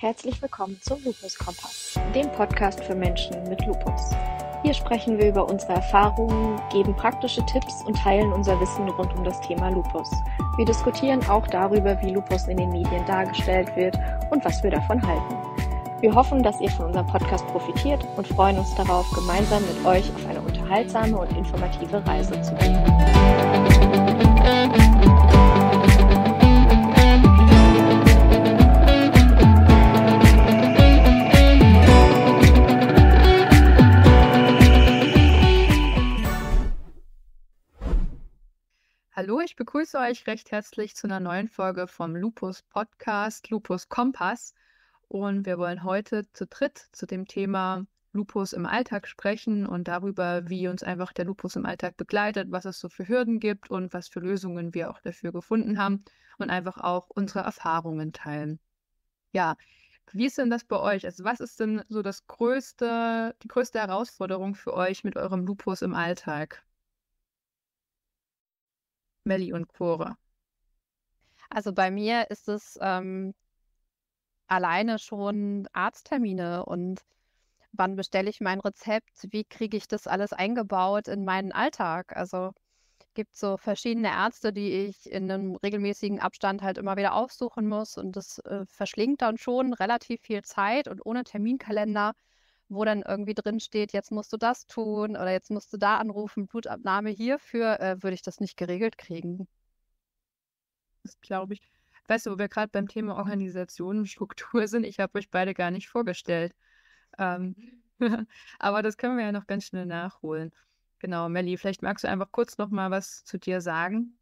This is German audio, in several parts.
Herzlich willkommen zum Lupus Kompass, dem Podcast für Menschen mit Lupus. Hier sprechen wir über unsere Erfahrungen, geben praktische Tipps und teilen unser Wissen rund um das Thema Lupus. Wir diskutieren auch darüber, wie Lupus in den Medien dargestellt wird und was wir davon halten. Wir hoffen, dass ihr von unserem Podcast profitiert und freuen uns darauf, gemeinsam mit euch auf eine unterhaltsame und informative Reise zu gehen. Hallo, ich begrüße euch recht herzlich zu einer neuen Folge vom Lupus Podcast, Lupus Kompass. Und wir wollen heute zu dritt zu dem Thema Lupus im Alltag sprechen und darüber, wie uns einfach der Lupus im Alltag begleitet, was es so für Hürden gibt und was für Lösungen wir auch dafür gefunden haben und einfach auch unsere Erfahrungen teilen. Ja, wie ist denn das bei euch? Also was ist denn so das größte, die größte Herausforderung für euch mit eurem Lupus im Alltag? Melli und Cora. Also bei mir ist es ähm, alleine schon Arzttermine und wann bestelle ich mein Rezept, wie kriege ich das alles eingebaut in meinen Alltag. Also gibt so verschiedene Ärzte, die ich in einem regelmäßigen Abstand halt immer wieder aufsuchen muss und das äh, verschlingt dann schon relativ viel Zeit und ohne Terminkalender, wo dann irgendwie drin steht, jetzt musst du das tun oder jetzt musst du da anrufen, Blutabnahme hierfür, äh, würde ich das nicht geregelt kriegen. Das glaube ich. Weißt du, wo wir gerade beim Thema Organisation und Struktur sind, ich habe euch beide gar nicht vorgestellt. Ähm, aber das können wir ja noch ganz schnell nachholen. Genau, Melli, vielleicht magst du einfach kurz noch mal was zu dir sagen.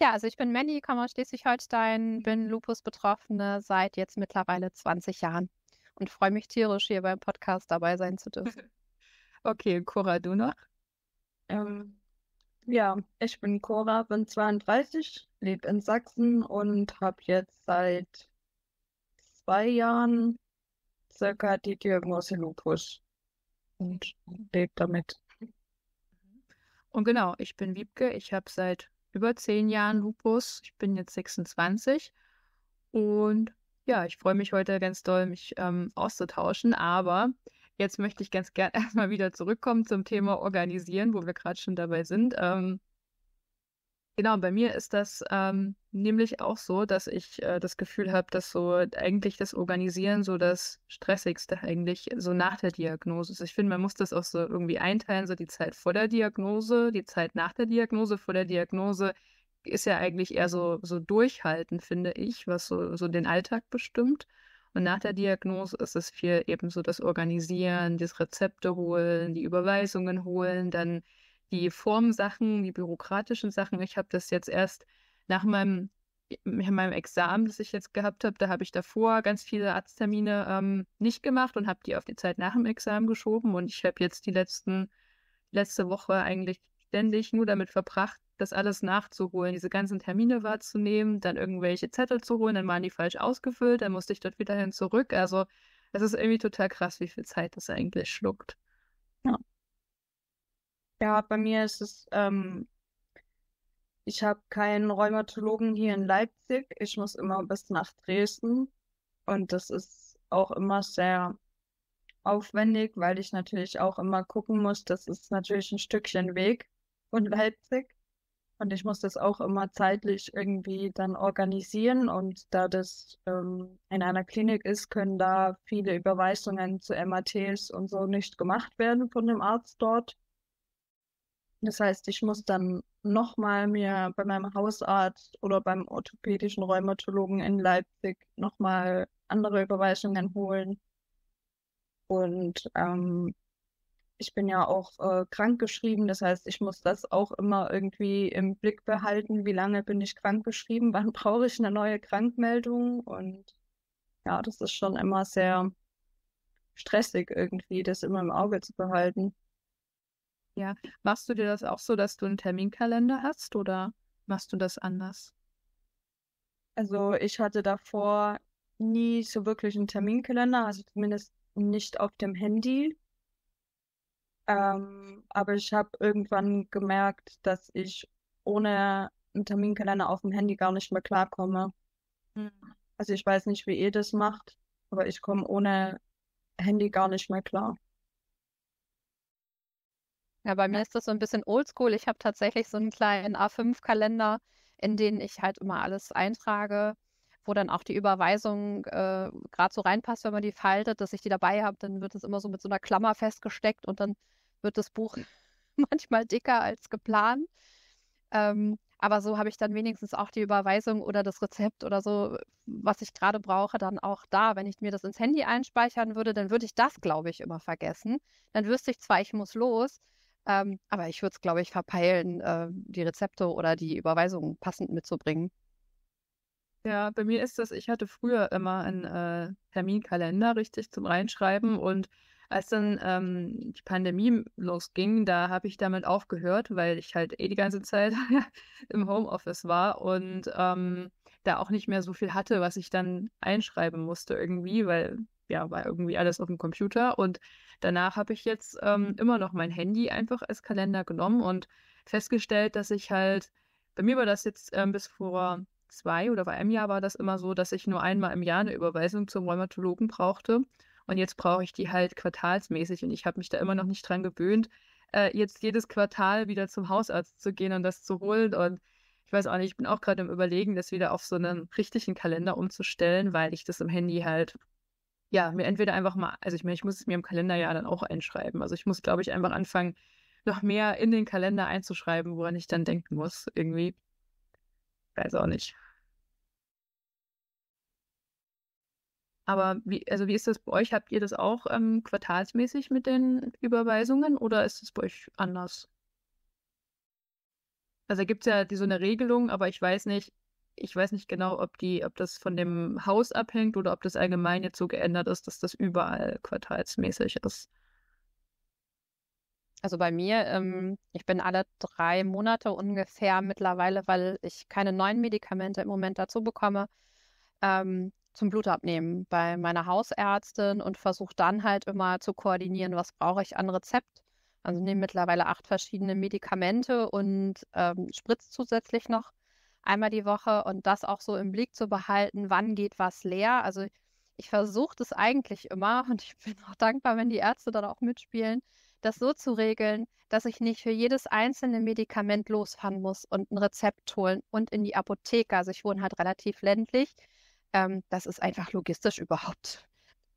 Ja, also ich bin Melli, komme aus Schleswig-Holstein, bin Lupus-Betroffene seit jetzt mittlerweile 20 Jahren und freue mich tierisch, hier beim Podcast dabei sein zu dürfen. Okay, Cora, du noch? Ähm, ja, ich bin Cora, bin 32, lebe in Sachsen und habe jetzt seit zwei Jahren circa die Diagnose Lupus und lebe damit. Und genau, ich bin Wiebke, ich habe seit über zehn Jahren Lupus, ich bin jetzt 26 und ja, ich freue mich heute ganz doll, mich ähm, auszutauschen, aber jetzt möchte ich ganz gern erstmal wieder zurückkommen zum Thema Organisieren, wo wir gerade schon dabei sind. Ähm, genau, bei mir ist das ähm, nämlich auch so, dass ich äh, das Gefühl habe, dass so eigentlich das Organisieren so das Stressigste eigentlich so nach der Diagnose ist. Ich finde, man muss das auch so irgendwie einteilen, so die Zeit vor der Diagnose, die Zeit nach der Diagnose, vor der Diagnose ist ja eigentlich eher so, so durchhalten, finde ich, was so, so den Alltag bestimmt. Und nach der Diagnose ist es viel eben so das Organisieren, das Rezepte holen, die Überweisungen holen, dann die Formsachen, die bürokratischen Sachen. Ich habe das jetzt erst nach meinem, meinem Examen, das ich jetzt gehabt habe, da habe ich davor ganz viele Arzttermine ähm, nicht gemacht und habe die auf die Zeit nach dem Examen geschoben. Und ich habe jetzt die letzten, letzte Woche eigentlich ständig nur damit verbracht, das alles nachzuholen, diese ganzen Termine wahrzunehmen, dann irgendwelche Zettel zu holen, dann waren die falsch ausgefüllt, dann musste ich dort wieder hin zurück. Also es ist irgendwie total krass, wie viel Zeit das eigentlich schluckt. Ja. Ja, bei mir ist es, ähm, ich habe keinen Rheumatologen hier in Leipzig. Ich muss immer bis nach Dresden. Und das ist auch immer sehr aufwendig, weil ich natürlich auch immer gucken muss. Das ist natürlich ein Stückchen Weg von Leipzig. Und ich muss das auch immer zeitlich irgendwie dann organisieren. Und da das ähm, in einer Klinik ist, können da viele Überweisungen zu MATs und so nicht gemacht werden von dem Arzt dort. Das heißt, ich muss dann nochmal mir bei meinem Hausarzt oder beim orthopädischen Rheumatologen in Leipzig nochmal andere Überweisungen holen. Und ähm, ich bin ja auch äh, krankgeschrieben, das heißt, ich muss das auch immer irgendwie im Blick behalten, wie lange bin ich krankgeschrieben, wann brauche ich eine neue Krankmeldung und ja, das ist schon immer sehr stressig irgendwie, das immer im Auge zu behalten. Ja, machst du dir das auch so, dass du einen Terminkalender hast oder machst du das anders? Also ich hatte davor nie so wirklich einen Terminkalender, also zumindest nicht auf dem Handy. Ähm, aber ich habe irgendwann gemerkt, dass ich ohne einen Terminkalender auf dem Handy gar nicht mehr klarkomme. Mhm. Also ich weiß nicht, wie ihr das macht. aber ich komme ohne Handy gar nicht mehr klar. Ja, bei mir ist das so ein bisschen oldschool. Ich habe tatsächlich so einen kleinen A5-Kalender, in den ich halt immer alles eintrage, wo dann auch die Überweisung äh, gerade so reinpasst, wenn man die faltet, dass ich die dabei habe. Dann wird es immer so mit so einer Klammer festgesteckt und dann wird das Buch manchmal dicker als geplant. Ähm, aber so habe ich dann wenigstens auch die Überweisung oder das Rezept oder so, was ich gerade brauche, dann auch da. Wenn ich mir das ins Handy einspeichern würde, dann würde ich das, glaube ich, immer vergessen. Dann wüsste ich zwar, ich muss los, ähm, aber ich würde es, glaube ich, verpeilen, äh, die Rezepte oder die Überweisungen passend mitzubringen. Ja, bei mir ist das, ich hatte früher immer einen äh, Terminkalender richtig zum Reinschreiben und als dann ähm, die Pandemie losging, da habe ich damit aufgehört, weil ich halt eh die ganze Zeit im Homeoffice war und ähm, da auch nicht mehr so viel hatte, was ich dann einschreiben musste irgendwie, weil ja, war irgendwie alles auf dem Computer. Und danach habe ich jetzt ähm, immer noch mein Handy einfach als Kalender genommen und festgestellt, dass ich halt, bei mir war das jetzt ähm, bis vor zwei oder vor einem Jahr war das immer so, dass ich nur einmal im Jahr eine Überweisung zum Rheumatologen brauchte. Und jetzt brauche ich die halt quartalsmäßig und ich habe mich da immer noch nicht dran gewöhnt, äh, jetzt jedes Quartal wieder zum Hausarzt zu gehen und das zu holen. Und ich weiß auch nicht, ich bin auch gerade im Überlegen, das wieder auf so einen richtigen Kalender umzustellen, weil ich das im Handy halt, ja, mir entweder einfach mal, also ich meine, ich muss es mir im Kalender ja dann auch einschreiben. Also ich muss, glaube ich, einfach anfangen, noch mehr in den Kalender einzuschreiben, woran ich dann denken muss, irgendwie. Weiß auch nicht. Aber wie, also wie ist das bei euch? Habt ihr das auch ähm, quartalsmäßig mit den Überweisungen oder ist es bei euch anders? Also gibt es ja die, so eine Regelung, aber ich weiß nicht, ich weiß nicht genau, ob die, ob das von dem Haus abhängt oder ob das allgemein jetzt so geändert ist, dass das überall quartalsmäßig ist. Also bei mir, ähm, ich bin alle drei Monate ungefähr mittlerweile, weil ich keine neuen Medikamente im Moment dazu bekomme, ähm, zum Blutabnehmen bei meiner Hausärztin und versuche dann halt immer zu koordinieren, was brauche ich an Rezept. Also nehme mittlerweile acht verschiedene Medikamente und ähm, spritze zusätzlich noch einmal die Woche und das auch so im Blick zu behalten, wann geht was leer. Also ich versuche das eigentlich immer und ich bin auch dankbar, wenn die Ärzte dann auch mitspielen, das so zu regeln, dass ich nicht für jedes einzelne Medikament losfahren muss und ein Rezept holen und in die Apotheke. Also ich wohne halt relativ ländlich ähm, das ist einfach logistisch überhaupt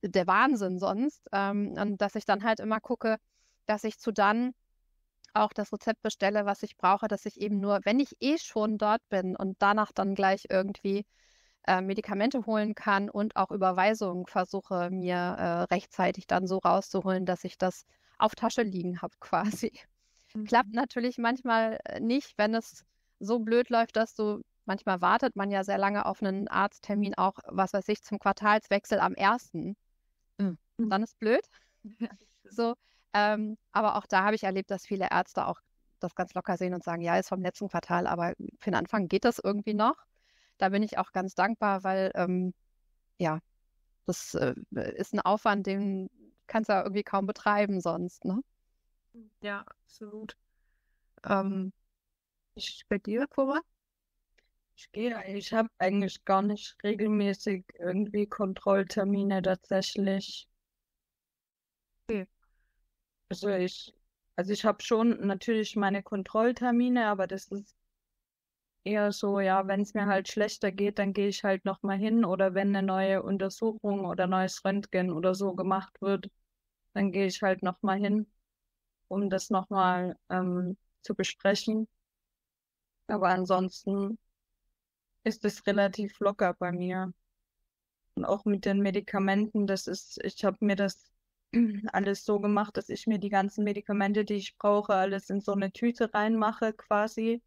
der Wahnsinn sonst. Ähm, und dass ich dann halt immer gucke, dass ich zu dann auch das Rezept bestelle, was ich brauche, dass ich eben nur, wenn ich eh schon dort bin und danach dann gleich irgendwie äh, Medikamente holen kann und auch Überweisungen versuche, mir äh, rechtzeitig dann so rauszuholen, dass ich das auf Tasche liegen habe quasi. Mhm. Klappt natürlich manchmal äh, nicht, wenn es so blöd läuft, dass du Manchmal wartet man ja sehr lange auf einen Arzttermin, auch, was weiß ich, zum Quartalswechsel am 1. Mhm. Dann ist blöd. so, ähm, aber auch da habe ich erlebt, dass viele Ärzte auch das ganz locker sehen und sagen, ja, ist vom letzten Quartal, aber für den Anfang geht das irgendwie noch. Da bin ich auch ganz dankbar, weil ähm, ja, das äh, ist ein Aufwand, den kannst du ja irgendwie kaum betreiben sonst, ne? Ja, absolut. Ähm, ich bei dir, Cora? Ich gehe, ich habe eigentlich gar nicht regelmäßig irgendwie Kontrolltermine tatsächlich. Okay. Also ich, also ich habe schon natürlich meine Kontrolltermine, aber das ist eher so, ja, wenn es mir halt schlechter geht, dann gehe ich halt nochmal hin oder wenn eine neue Untersuchung oder neues Röntgen oder so gemacht wird, dann gehe ich halt nochmal hin, um das nochmal ähm, zu besprechen. Aber ansonsten ist es relativ locker bei mir. Und auch mit den Medikamenten, das ist, ich habe mir das alles so gemacht, dass ich mir die ganzen Medikamente, die ich brauche, alles in so eine Tüte reinmache quasi.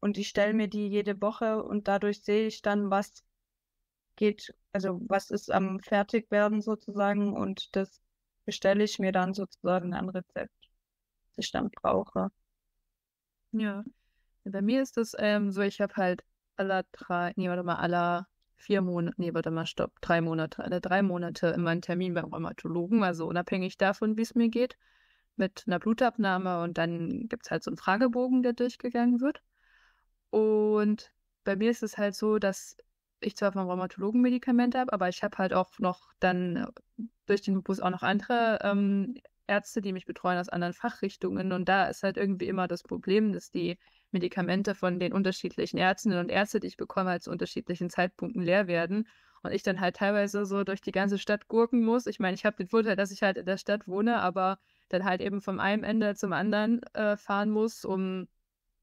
Und ich stelle mir die jede Woche und dadurch sehe ich dann, was geht, also was ist am Fertigwerden sozusagen und das bestelle ich mir dann sozusagen ein Rezept, das ich dann brauche. Ja, bei mir ist das ähm, so, ich habe halt aller drei, nee, warte mal, aller vier Monate, nee, warte mal, stopp, drei Monate, alle drei Monate immer einen Termin beim Rheumatologen, also unabhängig davon, wie es mir geht, mit einer Blutabnahme und dann gibt es halt so einen Fragebogen, der durchgegangen wird. Und bei mir ist es halt so, dass ich zwar vom Rheumatologen Medikamente habe, aber ich habe halt auch noch dann äh, durch den Lupus auch noch andere ähm, Ärzte, die mich betreuen aus anderen Fachrichtungen. Und da ist halt irgendwie immer das Problem, dass die Medikamente von den unterschiedlichen Ärztinnen und Ärzten, die ich bekomme, halt zu unterschiedlichen Zeitpunkten leer werden. Und ich dann halt teilweise so durch die ganze Stadt gurken muss. Ich meine, ich habe den Vorteil, dass ich halt in der Stadt wohne, aber dann halt eben vom einen Ende zum anderen äh, fahren muss, um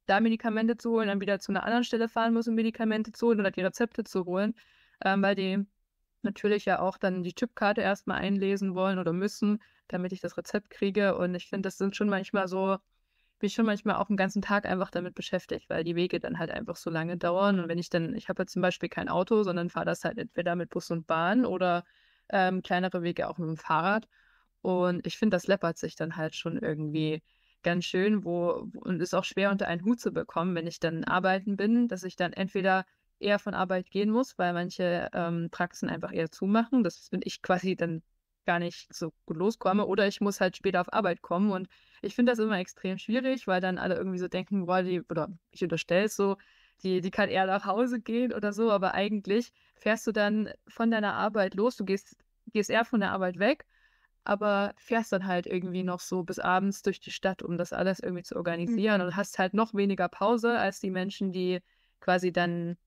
da Medikamente zu holen, dann wieder zu einer anderen Stelle fahren muss, um Medikamente zu holen oder die Rezepte zu holen, ähm, weil die natürlich ja auch dann die Chipkarte erstmal einlesen wollen oder müssen, damit ich das Rezept kriege. Und ich finde, das sind schon manchmal so, bin ich schon manchmal auch einen ganzen Tag einfach damit beschäftigt, weil die Wege dann halt einfach so lange dauern. Und wenn ich dann, ich habe ja zum Beispiel kein Auto, sondern fahre das halt entweder mit Bus und Bahn oder ähm, kleinere Wege auch mit dem Fahrrad. Und ich finde, das läppert sich dann halt schon irgendwie ganz schön, wo, und ist auch schwer unter einen Hut zu bekommen, wenn ich dann arbeiten bin, dass ich dann entweder eher von Arbeit gehen muss, weil manche ähm, Praxen einfach eher zumachen. Das bin ich quasi dann gar nicht so gut loskomme. Oder ich muss halt später auf Arbeit kommen. Und ich finde das immer extrem schwierig, weil dann alle irgendwie so denken, boah, die, oder ich unterstelle es so, die, die kann eher nach Hause gehen oder so, aber eigentlich fährst du dann von deiner Arbeit los, du gehst, gehst eher von der Arbeit weg aber fährst dann halt irgendwie noch so bis abends durch die Stadt, um das alles irgendwie zu organisieren mhm. und hast halt noch weniger Pause als die Menschen, die quasi dann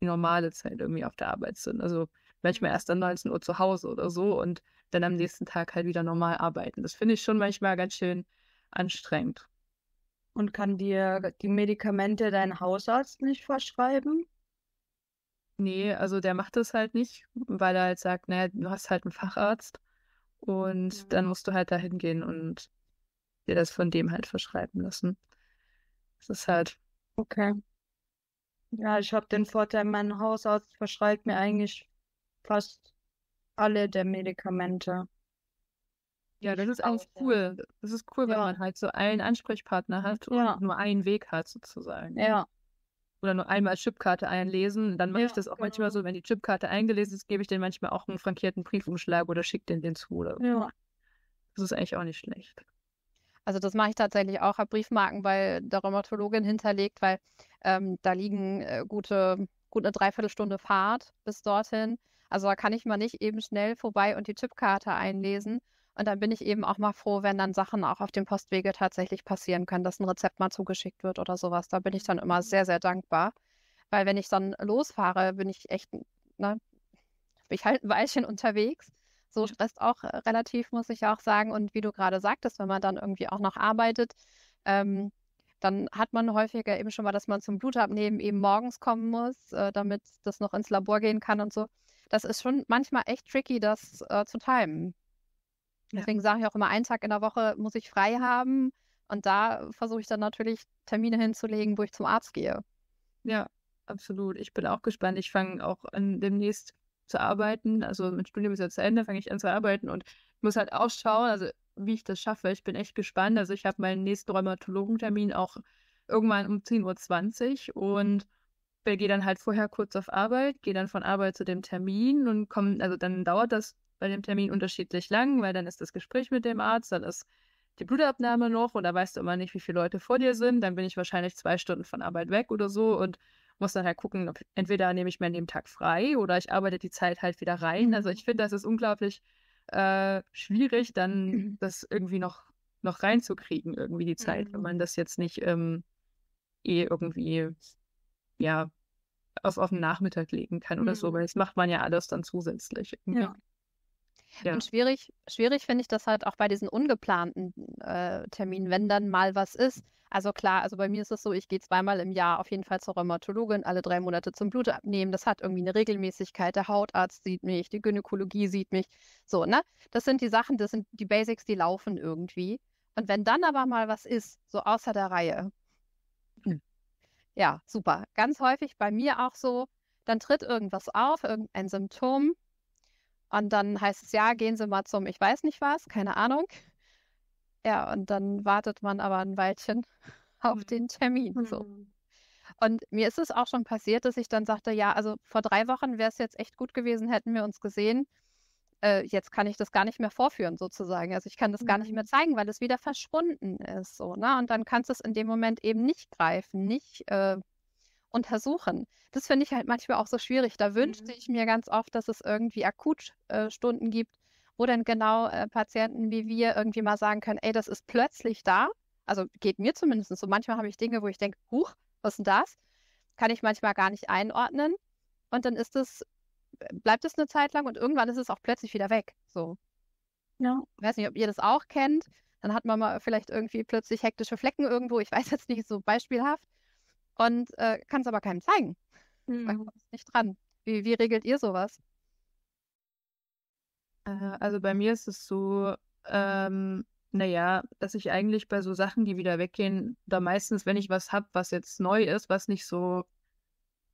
die normale Zeit irgendwie auf der Arbeit sind. Also manchmal erst dann 19 Uhr zu Hause oder so und dann am nächsten Tag halt wieder normal arbeiten. Das finde ich schon manchmal ganz schön anstrengend. Und kann dir die Medikamente dein Hausarzt nicht verschreiben? Nee, also der macht das halt nicht, weil er halt sagt, naja, du hast halt einen Facharzt und ja. dann musst du halt da hingehen und dir das von dem halt verschreiben lassen. Das ist halt. Okay. Ja, ich habe den Vorteil, mein Hausarzt verschreibt mir eigentlich fast alle der Medikamente. Ja, das ist eigentlich cool. Das ist cool, wenn man halt so einen Ansprechpartner hat und ja. nur einen Weg hat, sozusagen. Ja oder nur einmal Chipkarte einlesen. Dann mache ja, ich das auch genau. manchmal so, wenn die Chipkarte eingelesen ist, gebe ich denen manchmal auch einen frankierten Briefumschlag oder schicke den den zu. Oder ja. Das ist eigentlich auch nicht schlecht. Also das mache ich tatsächlich auch, habe Briefmarken bei der Rheumatologin hinterlegt, weil ähm, da liegen äh, gute, gut eine Dreiviertelstunde Fahrt bis dorthin. Also da kann ich mal nicht eben schnell vorbei und die Chipkarte einlesen. Und dann bin ich eben auch mal froh, wenn dann Sachen auch auf dem Postwege tatsächlich passieren können, dass ein Rezept mal zugeschickt wird oder sowas. Da bin ich dann immer sehr, sehr dankbar. Weil wenn ich dann losfahre, bin ich echt, ne, bin ich halt ein Weilchen unterwegs. So stresst auch äh, relativ, muss ich auch sagen. Und wie du gerade sagtest, wenn man dann irgendwie auch noch arbeitet, ähm, dann hat man häufiger eben schon mal, dass man zum Blutabnehmen eben morgens kommen muss, äh, damit das noch ins Labor gehen kann und so. Das ist schon manchmal echt tricky, das äh, zu timen. Deswegen sage ich auch immer, einen Tag in der Woche muss ich frei haben. Und da versuche ich dann natürlich Termine hinzulegen, wo ich zum Arzt gehe. Ja, absolut. Ich bin auch gespannt. Ich fange auch an, demnächst zu arbeiten. Also mein Studium ist ja zu Ende, fange ich an zu arbeiten und muss halt ausschauen, also wie ich das schaffe. Ich bin echt gespannt. Also ich habe meinen nächsten Rheumatologentermin auch irgendwann um 10.20 Uhr und gehe dann halt vorher kurz auf Arbeit, gehe dann von Arbeit zu dem Termin und komme, also dann dauert das bei dem Termin unterschiedlich lang, weil dann ist das Gespräch mit dem Arzt, dann ist die Blutabnahme noch und da weißt du immer nicht, wie viele Leute vor dir sind. Dann bin ich wahrscheinlich zwei Stunden von Arbeit weg oder so und muss dann halt gucken, ob, entweder nehme ich mir an dem Tag frei oder ich arbeite die Zeit halt wieder rein. Also ich finde, das ist unglaublich äh, schwierig, dann mhm. das irgendwie noch, noch reinzukriegen, irgendwie die Zeit, mhm. wenn man das jetzt nicht ähm, eh irgendwie, ja, auf, auf den Nachmittag legen kann oder mhm. so, weil das macht man ja alles dann zusätzlich. Irgendwie. Ja. Ja. Und schwierig, schwierig finde ich das halt auch bei diesen ungeplanten äh, Terminen, wenn dann mal was ist. Also klar, also bei mir ist es so, ich gehe zweimal im Jahr auf jeden Fall zur Rheumatologin, alle drei Monate zum Blut abnehmen. Das hat irgendwie eine Regelmäßigkeit. Der Hautarzt sieht mich, die Gynäkologie sieht mich. So, ne? Das sind die Sachen, das sind die Basics, die laufen irgendwie. Und wenn dann aber mal was ist, so außer der Reihe, hm. ja, super. Ganz häufig bei mir auch so, dann tritt irgendwas auf, irgendein Symptom und dann heißt es, ja, gehen Sie mal zum, ich weiß nicht was, keine Ahnung. Ja, und dann wartet man aber ein Weilchen auf mhm. den Termin. So. Mhm. Und mir ist es auch schon passiert, dass ich dann sagte, ja, also vor drei Wochen wäre es jetzt echt gut gewesen, hätten wir uns gesehen. Äh, jetzt kann ich das gar nicht mehr vorführen, sozusagen. Also ich kann das mhm. gar nicht mehr mhm. zeigen, weil es wieder verschwunden ist. So, ne? Und dann kannst du es in dem Moment eben nicht greifen, nicht äh, untersuchen. Das finde ich halt manchmal auch so schwierig. Da wünschte Mhm. ich mir ganz oft, dass es irgendwie Akutstunden gibt, wo dann genau äh, Patienten wie wir irgendwie mal sagen können, ey, das ist plötzlich da. Also geht mir zumindest so. Manchmal habe ich Dinge, wo ich denke, huch, was ist denn das? Kann ich manchmal gar nicht einordnen. Und dann ist es, bleibt es eine Zeit lang und irgendwann ist es auch plötzlich wieder weg. So. Ja. Ich weiß nicht, ob ihr das auch kennt. Dann hat man mal vielleicht irgendwie plötzlich hektische Flecken irgendwo. Ich weiß jetzt nicht so beispielhaft. Und äh, kann es aber keinem zeigen. Man Mhm. kommt nicht dran. Wie, wie regelt ihr sowas? Äh, Also bei mir ist es so, ähm, naja, dass ich eigentlich bei so Sachen, die wieder weggehen, da meistens, wenn ich was hab, was jetzt neu ist, was nicht so,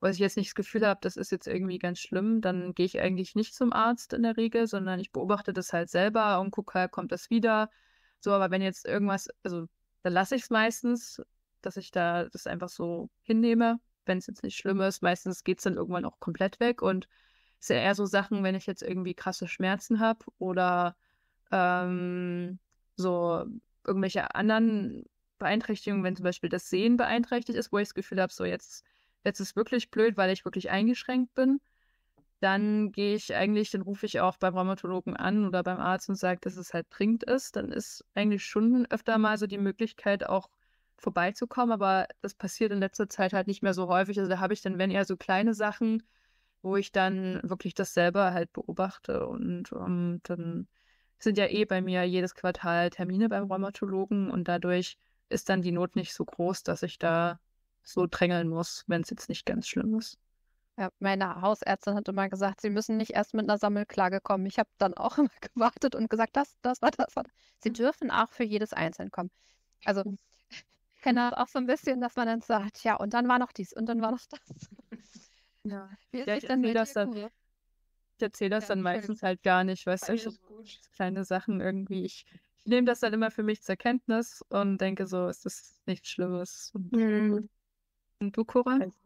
was ich jetzt nicht das Gefühl habe, das ist jetzt irgendwie ganz schlimm, dann gehe ich eigentlich nicht zum Arzt in der Regel, sondern ich beobachte das halt selber und gucke halt, kommt das wieder. So, aber wenn jetzt irgendwas, also dann lasse ich es meistens, dass ich da das einfach so hinnehme, wenn es jetzt nicht schlimm ist. Meistens geht es dann irgendwann auch komplett weg und ist ja eher so Sachen, wenn ich jetzt irgendwie krasse Schmerzen habe oder ähm, so irgendwelche anderen Beeinträchtigungen, wenn zum Beispiel das Sehen beeinträchtigt ist, wo ich das Gefühl habe, so jetzt, jetzt ist wirklich blöd, weil ich wirklich eingeschränkt bin, dann gehe ich eigentlich, dann rufe ich auch beim Rheumatologen an oder beim Arzt und sage, dass es halt dringend ist. Dann ist eigentlich schon öfter mal so die Möglichkeit, auch vorbeizukommen, aber das passiert in letzter Zeit halt nicht mehr so häufig. Also da habe ich dann, wenn eher so kleine Sachen, wo ich dann wirklich das selber halt beobachte und ähm, dann sind ja eh bei mir jedes Quartal Termine beim Rheumatologen und dadurch ist dann die Not nicht so groß, dass ich da so drängeln muss, wenn es jetzt nicht ganz schlimm ist. Ja, meine Hausärztin hat immer gesagt, sie müssen nicht erst mit einer Sammelklage kommen. Ich habe dann auch immer gewartet und gesagt, das, das war das. War das. Sie dürfen auch für jedes Einzelne kommen. Also ich kenne das auch so ein bisschen, dass man dann sagt, ja, und dann war noch dies und dann war noch das. Ja. Wie ist Ja, es ich denn erzähl bei das dann. Ich erzähle das Ja, dann meistens halt gar nicht, weißt du, so kleine Sachen irgendwie. Ich, ich nehme das dann immer für mich zur Kenntnis und denke so, ist das nichts Schlimmes. Und, Mhm. und du, Cora? Also,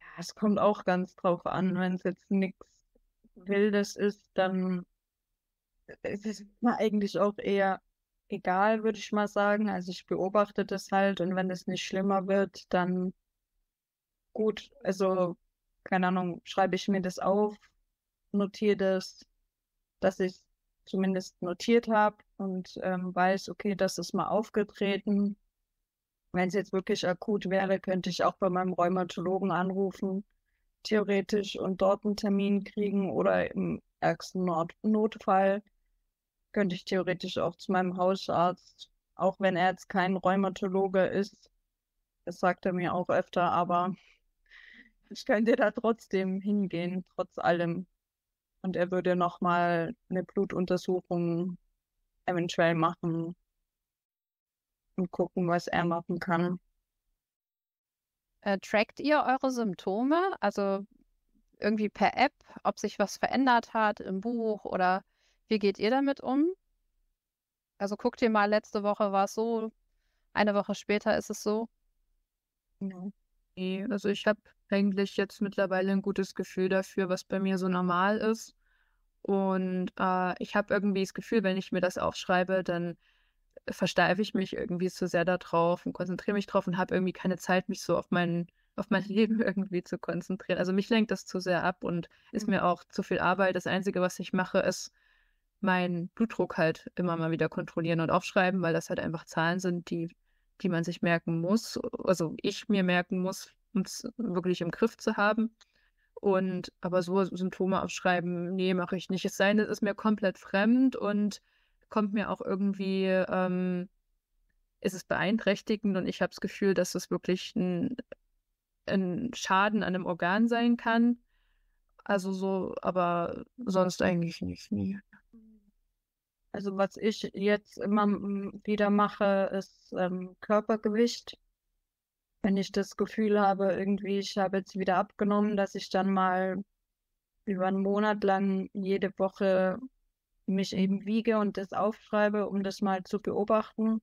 ja, es kommt auch ganz drauf an. Wenn es jetzt nichts Wildes ist, dann ist es mir eigentlich auch eher egal, würde ich mal sagen. Also ich beobachte das halt und wenn es nicht schlimmer wird, dann gut. Also, keine Ahnung, schreibe ich mir das auf, notiere das, dass ich zumindest notiert habe und ähm, weiß, okay, das ist mal aufgetreten. Wenn es jetzt wirklich akut wäre, könnte ich auch bei meinem Rheumatologen anrufen, theoretisch, und dort einen Termin kriegen oder im ärgsten Not Notfall könnte ich theoretisch auch zu meinem Hausarzt, auch wenn er jetzt kein Rheumatologe ist. Das sagt er mir auch öfter, aber ich könnte da trotzdem hingehen, trotz allem. Und er würde nochmal eine Blutuntersuchung eventuell machen und gucken, was er machen kann. Äh, trackt ihr eure Symptome? Also irgendwie per App, ob sich was verändert hat im Buch oder wie geht ihr damit um? Also guckt ihr mal, letzte Woche war es so, eine Woche später ist es so. Ja. Nee, also ich habe eigentlich jetzt mittlerweile ein gutes Gefühl dafür, was bei mir so normal ist. Und äh, ich habe irgendwie das Gefühl, wenn ich mir das aufschreibe, dann versteife ich mich irgendwie zu sehr darauf und konzentriere mich drauf und habe irgendwie keine Zeit, mich so auf mein, auf mein Leben irgendwie zu konzentrieren. Also mich lenkt das zu sehr ab und ist Mhm. mir auch zu viel Arbeit. Das Einzige, was ich mache, ist meinen Blutdruck halt immer mal wieder kontrollieren und aufschreiben, weil das halt einfach Zahlen sind, die, die man sich merken muss, also ich mir merken muss, um es wirklich im Griff zu haben. Und aber so Symptome aufschreiben, nee, mache ich nicht. Es sei denn, es ist mir komplett fremd und kommt mir auch irgendwie, ähm, ist es beeinträchtigend und ich habe das Gefühl, dass es wirklich ein, ein Schaden an einem Organ sein kann. Also so, aber sonst eigentlich nicht, nie. Also was ich jetzt immer mm, wieder mache, ist ähm, Körpergewicht. Wenn ich das Gefühl habe, irgendwie, ich habe jetzt wieder abgenommen, dass ich dann mal über einen Monat lang jede Woche mich eben wiege und das aufschreibe, um das mal zu beobachten.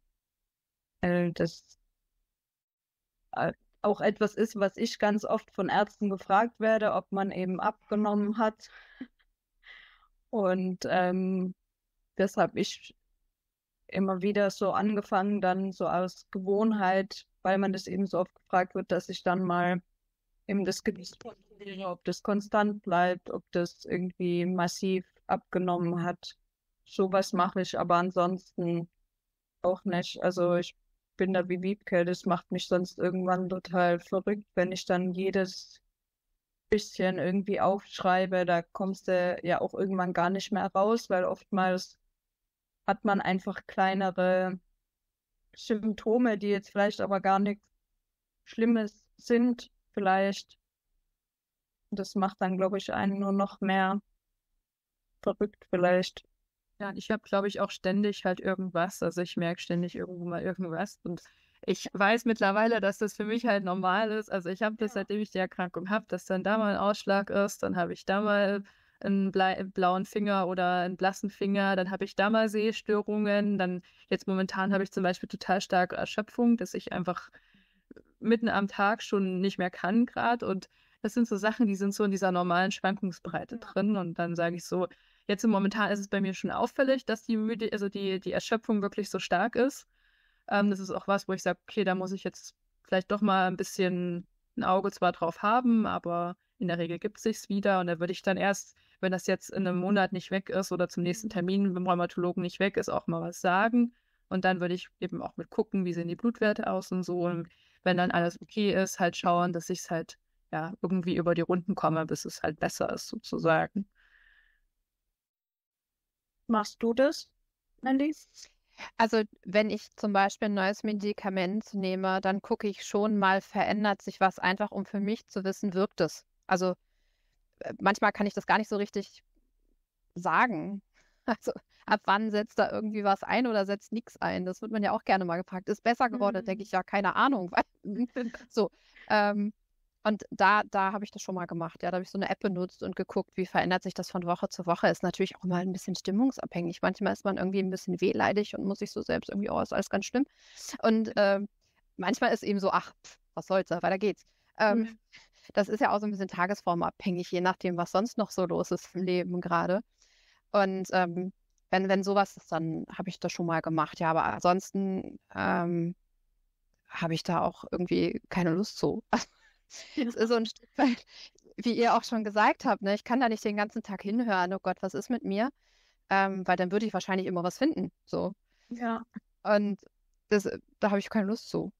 Weil das äh, auch etwas ist, was ich ganz oft von Ärzten gefragt werde, ob man eben abgenommen hat. Und ähm, das habe ich immer wieder so angefangen, dann so aus Gewohnheit, weil man das eben so oft gefragt wird, dass ich dann mal eben das Gewicht kontrolliere, ob das konstant bleibt, ob das irgendwie massiv abgenommen hat. Sowas mache ich, aber ansonsten auch nicht. Also ich bin da wie Wiebke, das macht mich sonst irgendwann total verrückt, wenn ich dann jedes bisschen irgendwie aufschreibe, da kommst du ja auch irgendwann gar nicht mehr raus, weil oftmals hat man einfach kleinere Symptome, die jetzt vielleicht aber gar nichts Schlimmes sind, vielleicht. Das macht dann, glaube ich, einen nur noch mehr verrückt vielleicht. Ja, ich habe, glaube ich, auch ständig halt irgendwas. Also ich merke ständig irgendwo mal irgendwas. Und ich weiß mittlerweile, dass das für mich halt normal ist. Also ich habe das, seitdem ich die Erkrankung habe, dass dann da mal ein Ausschlag ist, dann habe ich da mal einen blauen Finger oder einen blassen Finger, dann habe ich da mal Sehstörungen, dann jetzt momentan habe ich zum Beispiel total starke Erschöpfung, dass ich einfach mitten am Tag schon nicht mehr kann gerade und das sind so Sachen, die sind so in dieser normalen Schwankungsbreite drin. Und dann sage ich so, jetzt im Momentan ist es bei mir schon auffällig, dass die müde, also die, die Erschöpfung wirklich so stark ist. Ähm, das ist auch was, wo ich sage, okay, da muss ich jetzt vielleicht doch mal ein bisschen ein Auge zwar drauf haben, aber in der Regel gibt es sich wieder. Und da würde ich dann erst, wenn das jetzt in einem Monat nicht weg ist oder zum nächsten Termin beim Rheumatologen nicht weg ist, auch mal was sagen. Und dann würde ich eben auch mit gucken, wie sehen die Blutwerte aus und so. Und wenn dann alles okay ist, halt schauen, dass ich es halt ja irgendwie über die Runden komme, bis es halt besser ist, sozusagen. Machst du das, Mandy? Also wenn ich zum Beispiel ein neues Medikament nehme, dann gucke ich schon mal, verändert sich was, einfach um für mich zu wissen, wirkt es. Also manchmal kann ich das gar nicht so richtig sagen. Also ab wann setzt da irgendwie was ein oder setzt nichts ein? Das wird man ja auch gerne mal gefragt. Ist besser geworden? Mhm. denke ich ja, keine Ahnung. so, ähm, und da, da habe ich das schon mal gemacht. Ja, da habe ich so eine App benutzt und geguckt, wie verändert sich das von Woche zu Woche. Ist natürlich auch mal ein bisschen stimmungsabhängig. Manchmal ist man irgendwie ein bisschen wehleidig und muss sich so selbst irgendwie, oh, ist alles ganz schlimm. Und äh, manchmal ist eben so, ach, pff, was soll's, weiter geht's. Ähm, mhm. Das ist ja auch so ein bisschen tagesformabhängig, je nachdem, was sonst noch so los ist im Leben gerade. Und ähm, wenn, wenn sowas ist, dann habe ich das schon mal gemacht. Ja, aber ansonsten ähm, habe ich da auch irgendwie keine Lust zu. Es ist so ein Stück weit, wie ihr auch schon gesagt habt, ne? ich kann da nicht den ganzen Tag hinhören, oh Gott, was ist mit mir? Ähm, weil dann würde ich wahrscheinlich immer was finden. So. Ja. Und das, da habe ich keine Lust zu.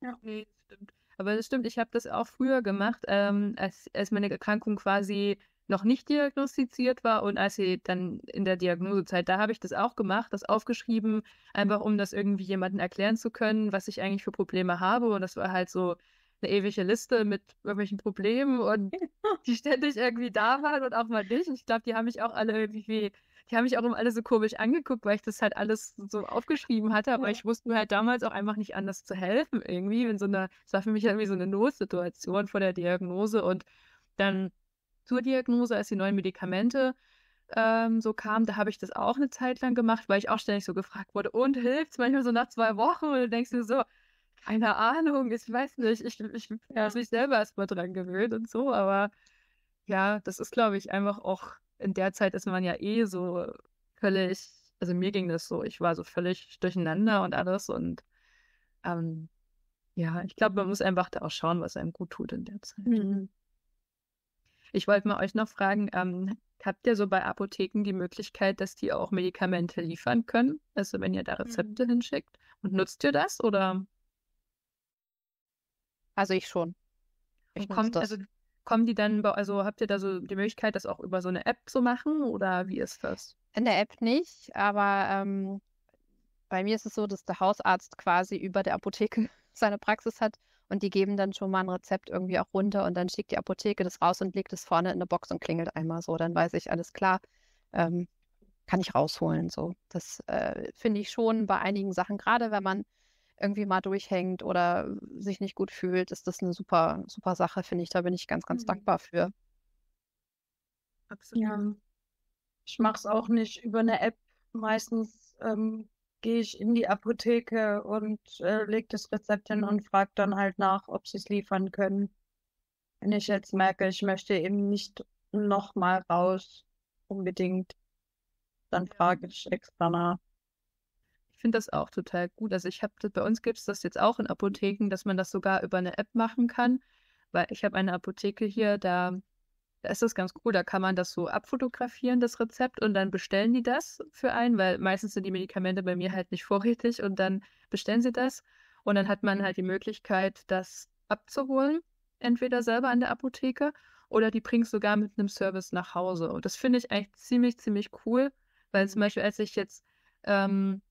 Ja, nee, stimmt. Aber das stimmt, ich habe das auch früher gemacht, ähm, als, als meine Erkrankung quasi noch nicht diagnostiziert war und als sie dann in der Diagnosezeit, da habe ich das auch gemacht, das aufgeschrieben, einfach um das irgendwie jemandem erklären zu können, was ich eigentlich für Probleme habe. Und das war halt so eine ewige Liste mit irgendwelchen Problemen und die ständig irgendwie da waren und auch mal nicht. Ich glaube, die haben mich auch alle irgendwie, die haben mich auch immer alle so komisch angeguckt, weil ich das halt alles so aufgeschrieben hatte, aber ja. ich wusste mir halt damals auch einfach nicht anders zu helfen irgendwie. In so einer, es war für mich irgendwie so eine Notsituation vor der Diagnose und dann zur Diagnose, als die neuen Medikamente ähm, so kamen, da habe ich das auch eine Zeit lang gemacht, weil ich auch ständig so gefragt wurde, und hilft's manchmal so nach zwei Wochen und du denkst dir so, keine Ahnung, ich weiß nicht. Ich, ich ja. habe mich selber erstmal dran gewöhnt und so, aber ja, das ist, glaube ich, einfach auch in der Zeit ist man ja eh so völlig, also mir ging das so, ich war so völlig durcheinander und alles und ähm, ja, ich glaube, man muss einfach da auch schauen, was einem gut tut in der Zeit. Mhm. Ich wollte mal euch noch fragen, ähm, habt ihr so bei Apotheken die Möglichkeit, dass die auch Medikamente liefern können? Also wenn ihr da Rezepte mhm. hinschickt und nutzt ihr das oder? Also ich schon. Ich kommt, das. also kommen die dann, also habt ihr da so die Möglichkeit, das auch über so eine App zu machen oder wie ist das? In der App nicht, aber ähm, bei mir ist es so, dass der Hausarzt quasi über der Apotheke seine Praxis hat und die geben dann schon mal ein Rezept irgendwie auch runter und dann schickt die Apotheke das raus und legt es vorne in eine Box und klingelt einmal so. Dann weiß ich, alles klar, ähm, kann ich rausholen. So. Das äh, finde ich schon bei einigen Sachen, gerade wenn man irgendwie mal durchhängt oder sich nicht gut fühlt, ist das eine super, super Sache, finde ich. Da bin ich ganz, ganz mhm. dankbar für. Absolut. Ja. Ich mache es auch nicht über eine App. Meistens ähm, gehe ich in die Apotheke und äh, lege das Rezept hin und frage dann halt nach, ob sie es liefern können. Wenn ich jetzt merke, ich möchte eben nicht nochmal raus, unbedingt, dann frage ich extra nach. Finde das auch total gut. Also ich habe bei uns gibt es das jetzt auch in Apotheken, dass man das sogar über eine App machen kann. weil ich habe eine Apotheke hier, da, da ist das ganz cool, da kann man das so abfotografieren, das Rezept, und dann bestellen die das für einen, weil meistens sind die Medikamente bei mir halt nicht vorrätig und dann bestellen sie das und dann hat man halt die Möglichkeit, das abzuholen, entweder selber an der Apotheke oder die bringst sogar mit einem Service nach Hause. Und das finde ich eigentlich ziemlich, ziemlich cool, weil zum Beispiel, als ich jetzt ähm,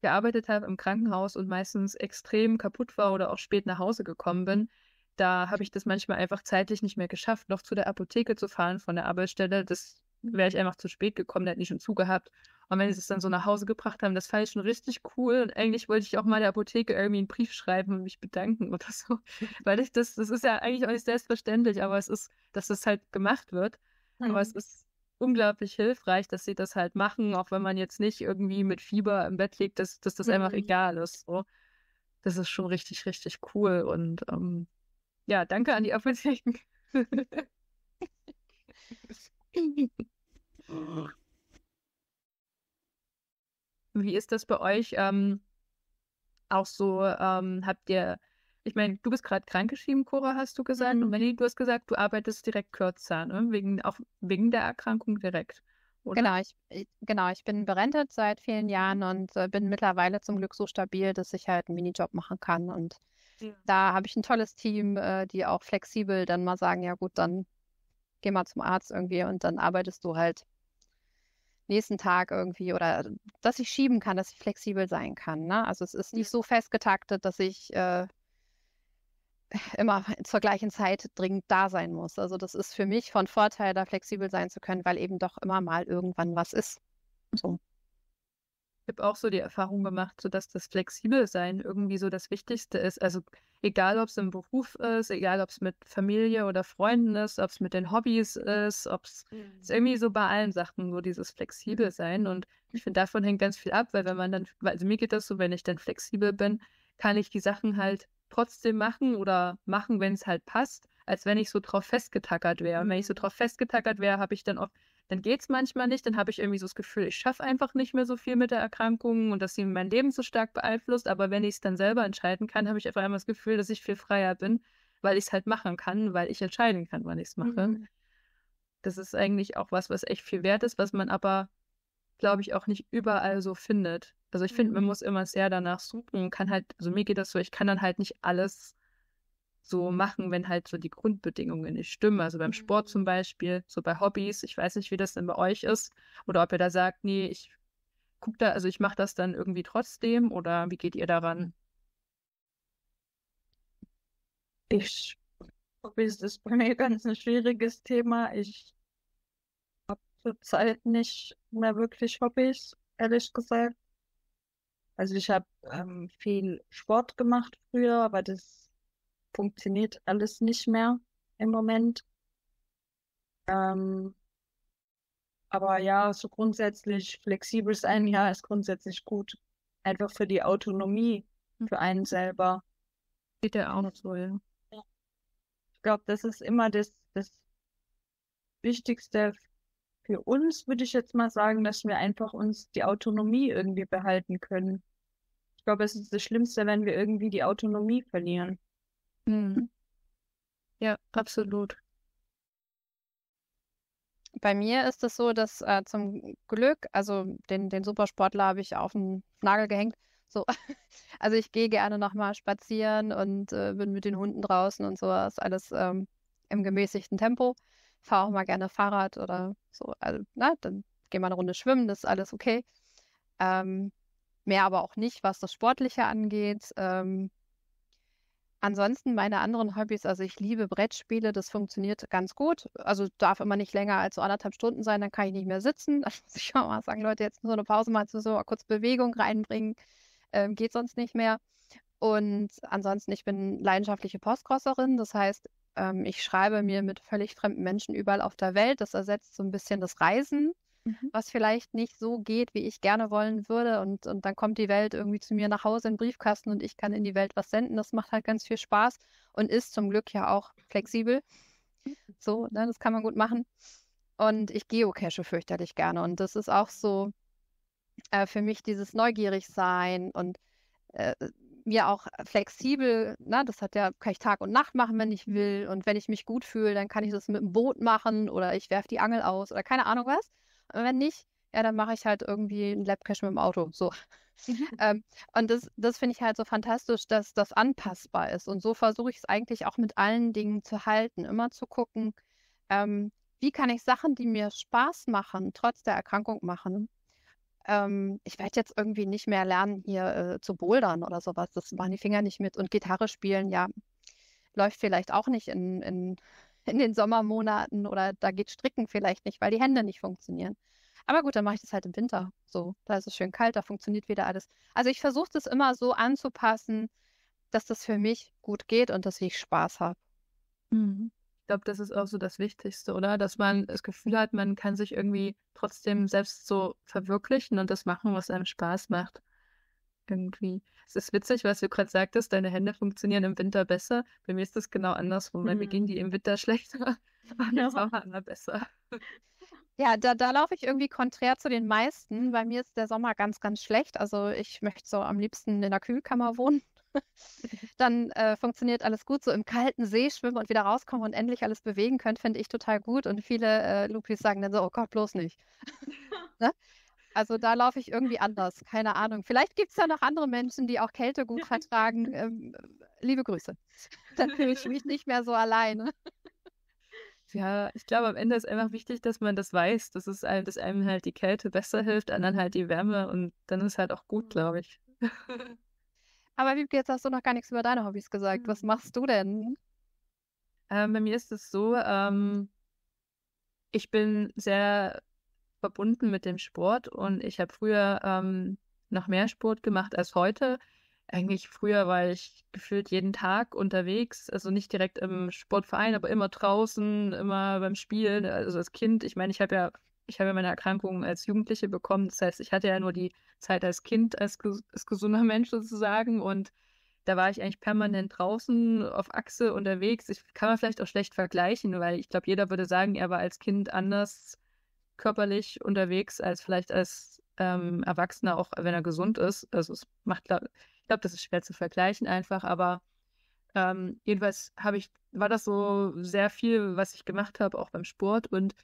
gearbeitet habe im Krankenhaus und meistens extrem kaputt war oder auch spät nach Hause gekommen bin, da habe ich das manchmal einfach zeitlich nicht mehr geschafft, noch zu der Apotheke zu fahren von der Arbeitsstelle. Das wäre ich einfach zu spät gekommen, der hat nicht schon zugehabt. Und wenn sie es dann so nach Hause gebracht haben, das fand ich schon richtig cool. Und eigentlich wollte ich auch mal der Apotheke irgendwie einen Brief schreiben und mich bedanken oder so. Weil ich das, das ist ja eigentlich auch nicht selbstverständlich, aber es ist, dass das halt gemacht wird. Aber es ist unglaublich hilfreich, dass sie das halt machen, auch wenn man jetzt nicht irgendwie mit Fieber im Bett liegt, dass, dass das mhm. einfach egal ist. So. Das ist schon richtig, richtig cool. Und ähm, ja, danke an die Apotheken. Wie ist das bei euch? Ähm, auch so, ähm, habt ihr, ich meine, du bist gerade krankgeschrieben, Cora, hast du gesagt. Mhm. Und Melanie, du hast gesagt, du arbeitest direkt kürzer, ne? Wegen, auch wegen der Erkrankung direkt. Oder? Genau, ich, genau, ich bin berentet seit vielen Jahren und äh, bin mittlerweile zum Glück so stabil, dass ich halt einen Minijob machen kann. Und ja. da habe ich ein tolles Team, äh, die auch flexibel dann mal sagen, ja gut, dann geh mal zum Arzt irgendwie und dann arbeitest du halt nächsten Tag irgendwie oder dass ich schieben kann, dass ich flexibel sein kann. Ne? Also es ist nicht so festgetaktet, dass ich äh, immer zur gleichen Zeit dringend da sein muss. Also das ist für mich von Vorteil, da flexibel sein zu können, weil eben doch immer mal irgendwann was ist. So habe auch so die Erfahrung gemacht, so dass das Flexibelsein irgendwie so das Wichtigste ist. Also egal, ob es im Beruf ist, egal, ob es mit Familie oder Freunden ist, ob es mit den Hobbys ist, ob es mhm. irgendwie so bei allen Sachen so dieses Flexibelsein. Und ich finde, davon hängt ganz viel ab, weil wenn man dann, also mir geht das so, wenn ich dann flexibel bin, kann ich die Sachen halt trotzdem machen oder machen, wenn es halt passt, als wenn ich so drauf festgetackert wäre. Und wenn ich so mhm. drauf festgetackert wäre, habe ich dann oft dann geht es manchmal nicht, dann habe ich irgendwie so das Gefühl, ich schaffe einfach nicht mehr so viel mit der Erkrankung und dass sie mein Leben so stark beeinflusst. Aber wenn ich es dann selber entscheiden kann, habe ich einfach einmal das Gefühl, dass ich viel freier bin, weil ich es halt machen kann, weil ich entscheiden kann, wann ich es mache. Mhm. Das ist eigentlich auch was, was echt viel wert ist, was man aber, glaube ich, auch nicht überall so findet. Also ich finde, man mhm. muss immer sehr danach suchen und kann halt, also mir geht das so, ich kann dann halt nicht alles so machen, wenn halt so die Grundbedingungen nicht stimmen. Also beim Sport zum mhm. Beispiel, so bei Hobbys. Ich weiß nicht, wie das denn bei euch ist. Oder ob ihr da sagt, nee, ich guck da, also ich mache das dann irgendwie trotzdem oder wie geht ihr daran? Ich, Hobbys ist bei mir ganz ein schwieriges Thema. Ich habe zurzeit nicht mehr wirklich Hobbys, ehrlich gesagt. Also ich habe ähm, viel Sport gemacht früher, aber das funktioniert alles nicht mehr im Moment. Ähm, aber ja, so grundsätzlich flexibel sein, ja, ist grundsätzlich gut. Einfach für die Autonomie, hm. für einen selber. Geht ja auch noch so, ja. ja. Ich glaube, das ist immer das, das Wichtigste für uns, würde ich jetzt mal sagen, dass wir einfach uns die Autonomie irgendwie behalten können. Ich glaube, es ist das Schlimmste, wenn wir irgendwie die Autonomie verlieren. Mhm. Ja, absolut. Bei mir ist es so, dass äh, zum Glück, also den, den Supersportler habe ich auf den Nagel gehängt. So, also ich gehe gerne nochmal spazieren und äh, bin mit den Hunden draußen und sowas, alles ähm, im gemäßigten Tempo. Fahre auch mal gerne Fahrrad oder so. Also, na, dann gehe mal eine Runde schwimmen, das ist alles okay. Ähm, mehr aber auch nicht, was das Sportliche angeht. Ähm, Ansonsten meine anderen Hobbys, also ich liebe Brettspiele, das funktioniert ganz gut. Also darf immer nicht länger als so anderthalb Stunden sein, dann kann ich nicht mehr sitzen. Dann muss ich auch mal sagen, Leute, jetzt so eine Pause mal so kurz Bewegung reinbringen, ähm, geht sonst nicht mehr. Und ansonsten, ich bin leidenschaftliche Postcrosserin, das heißt, ähm, ich schreibe mir mit völlig fremden Menschen überall auf der Welt. Das ersetzt so ein bisschen das Reisen mhm. was vielleicht nicht so geht, wie ich gerne wollen würde. Und, und dann kommt die Welt irgendwie zu mir nach Hause in Briefkasten und ich kann in die Welt was senden. Das macht halt ganz viel Spaß und ist zum Glück ja auch flexibel. So, ne, das kann man gut machen. Und ich geocache fürchterlich gerne. Und das ist auch so äh, für mich dieses Neugierigsein und äh, mir auch flexibel, ne, das hat ja, kann ich Tag und Nacht machen, wenn ich will. Und wenn ich mich gut fühle, dann kann ich das mit dem Boot machen oder ich werfe die Angel aus oder keine Ahnung was. Und wenn nicht, ja, dann mache ich halt irgendwie einen Labcache mit dem Auto. So. Ähm, und das, das finde ich halt so fantastisch, dass das anpassbar ist. Und so versuche ich es eigentlich auch mit allen Dingen zu halten. Immer zu gucken, ähm, wie kann ich Sachen, die mir Spaß machen, trotz der Erkrankung machen. Ähm, ich werde jetzt irgendwie nicht mehr lernen, hier äh, zu bouldern oder sowas. Das machen die Finger nicht mit. Und Gitarre spielen, ja, läuft vielleicht auch nicht in, in, in den Sommermonaten oder da geht Stricken vielleicht nicht, weil die Hände nicht funktionieren. Aber gut, dann mache ich das halt im Winter. So, da ist es schön kalt, da funktioniert wieder alles. Also ich versuche das immer so anzupassen, dass das für mich gut geht und dass ich Spaß habe. Mhm. Ich glaube, das ist auch so das Wichtigste, oder? Dass man das Gefühl hat, man kann sich irgendwie trotzdem selbst so verwirklichen und das machen, was einem Spaß macht. Irgendwie. Es ist witzig, was du gerade sagtest, deine Hände funktionieren im Winter besser. Bei mir ist das genau andersrum. Bei mir mhm. gehen die im Winter schlechter, aber im Sommer immer besser. Ja, da, da laufe ich irgendwie konträr zu den meisten. Bei mir ist der Sommer ganz, ganz schlecht. Also ich möchte so am liebsten in der Kühlkammer wohnen. Dann äh, funktioniert alles gut. So im kalten See schwimmen und wieder rauskommen und endlich alles bewegen können, finde ich total gut. Und viele äh, Lupis sagen dann so, oh Gott, bloß nicht. ne? Also da laufe ich irgendwie anders. Keine Ahnung. Vielleicht gibt es ja noch andere Menschen, die auch Kälte gut vertragen. Ähm, liebe Grüße. Dann fühle ich mich nicht mehr so alleine. Ja, ich glaube, am Ende ist einfach wichtig, dass man das weiß, dass es einem, dass einem halt die Kälte besser hilft, anderen halt die Wärme und dann ist halt auch gut, glaube ich. Aber Wiebke, jetzt hast du noch gar nichts über deine Hobbys gesagt. Was machst du denn? Ähm, bei mir ist es so, ähm, ich bin sehr verbunden mit dem Sport und ich habe früher ähm, noch mehr Sport gemacht als heute eigentlich früher war ich gefühlt jeden Tag unterwegs, also nicht direkt im Sportverein, aber immer draußen, immer beim Spielen, also als Kind. Ich meine, ich habe ja, ich habe ja meine Erkrankung als Jugendliche bekommen. Das heißt, ich hatte ja nur die Zeit als Kind, als, als gesunder Mensch sozusagen und da war ich eigentlich permanent draußen auf Achse unterwegs. Ich kann man vielleicht auch schlecht vergleichen, weil ich glaube, jeder würde sagen, er war als Kind anders körperlich unterwegs als vielleicht als ähm, Erwachsener, auch wenn er gesund ist. Also es macht, glaube, das ist schwer zu vergleichen einfach, aber ähm, jedenfalls habe ich, war das so sehr viel, was ich gemacht habe, auch beim Sport. Und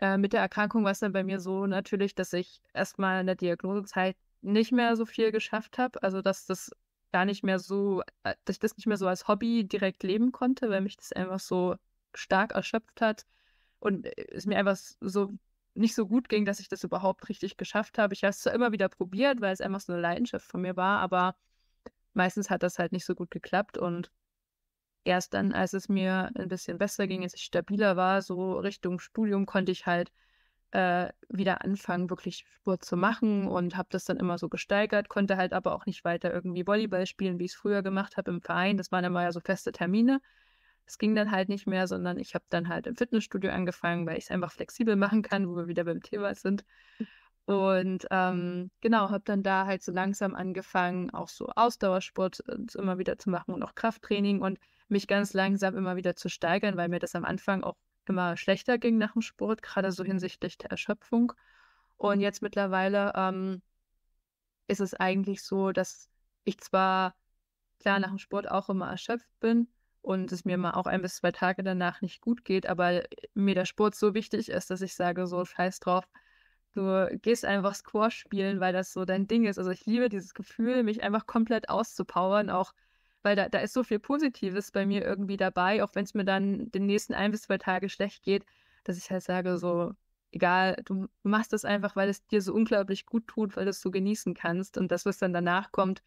äh, mit der Erkrankung war es dann bei mir so natürlich, dass ich erstmal in der Diagnosezeit nicht mehr so viel geschafft habe. Also dass das gar nicht mehr so, äh, dass ich das nicht mehr so als Hobby direkt leben konnte, weil mich das einfach so stark erschöpft hat und äh, es mir einfach so nicht so gut ging, dass ich das überhaupt richtig geschafft habe. Ich habe es zwar immer wieder probiert, weil es einfach so eine Leidenschaft von mir war, aber meistens hat das halt nicht so gut geklappt und erst dann, als es mir ein bisschen besser ging, als ich stabiler war, so Richtung Studium, konnte ich halt äh, wieder anfangen, wirklich Sport zu machen und habe das dann immer so gesteigert, konnte halt aber auch nicht weiter irgendwie Volleyball spielen, wie ich es früher gemacht habe im Verein. Das waren immer ja so feste Termine. Das ging dann halt nicht mehr, sondern ich habe dann halt im Fitnessstudio angefangen, weil ich es einfach flexibel machen kann, wo wir wieder beim Thema sind. Und ähm, genau, habe dann da halt so langsam angefangen, auch so Ausdauersport äh, immer wieder zu machen und auch Krafttraining und mich ganz langsam immer wieder zu steigern, weil mir das am Anfang auch immer schlechter ging nach dem Sport, gerade so hinsichtlich der Erschöpfung. Und jetzt mittlerweile ähm, ist es eigentlich so, dass ich zwar klar nach dem Sport auch immer erschöpft bin und es mir mal auch ein bis zwei Tage danach nicht gut geht, aber mir der Sport so wichtig ist, dass ich sage, so scheiß drauf, Du gehst einfach Squash spielen, weil das so dein Ding ist. Also ich liebe dieses Gefühl, mich einfach komplett auszupowern, auch weil da, da ist so viel Positives bei mir irgendwie dabei, auch wenn es mir dann den nächsten ein bis zwei Tage schlecht geht, dass ich halt sage, so, egal, du machst das einfach, weil es dir so unglaublich gut tut, weil du es so genießen kannst. Und das, was dann danach kommt,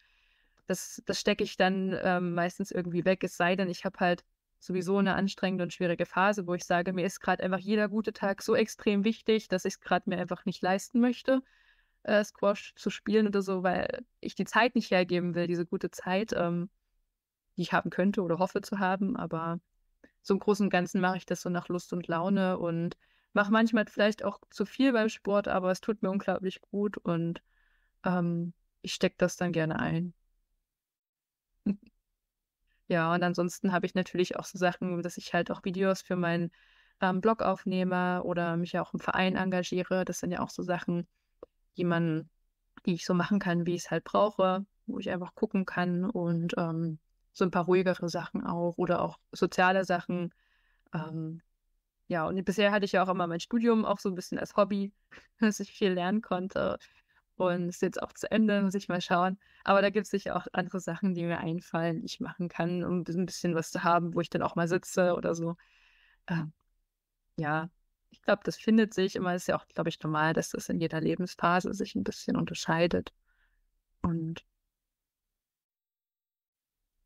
das, das stecke ich dann ähm, meistens irgendwie weg. Es sei denn, ich habe halt sowieso eine anstrengende und schwierige Phase, wo ich sage, mir ist gerade einfach jeder gute Tag so extrem wichtig, dass ich es gerade mir einfach nicht leisten möchte, äh, Squash zu spielen oder so, weil ich die Zeit nicht hergeben will, diese gute Zeit, ähm, die ich haben könnte oder hoffe zu haben. Aber so im Großen und Ganzen mache ich das so nach Lust und Laune und mache manchmal vielleicht auch zu viel beim Sport, aber es tut mir unglaublich gut und ähm, ich stecke das dann gerne ein. Ja, und ansonsten habe ich natürlich auch so Sachen, dass ich halt auch Videos für meinen ähm, Blog aufnehme oder mich ja auch im Verein engagiere. Das sind ja auch so Sachen, die man, die ich so machen kann, wie ich es halt brauche. wo ich einfach gucken kann und ähm, so ein paar ruhigere Sachen auch oder auch soziale Sachen. Ähm, ja, und bisher hatte ich ja auch immer mein Studium auch so ein bisschen als Hobby, dass ich viel lernen konnte. Und ist jetzt auch zu Ende, muss ich mal schauen. Aber da gibt es sicher auch andere Sachen, die mir einfallen, die ich machen kann, um ein bisschen was zu haben, wo ich dann auch mal sitze oder so. Ähm, ja, ich glaube, das findet sich immer. Ist ja auch, glaube ich, normal, dass das in jeder Lebensphase sich ein bisschen unterscheidet. Und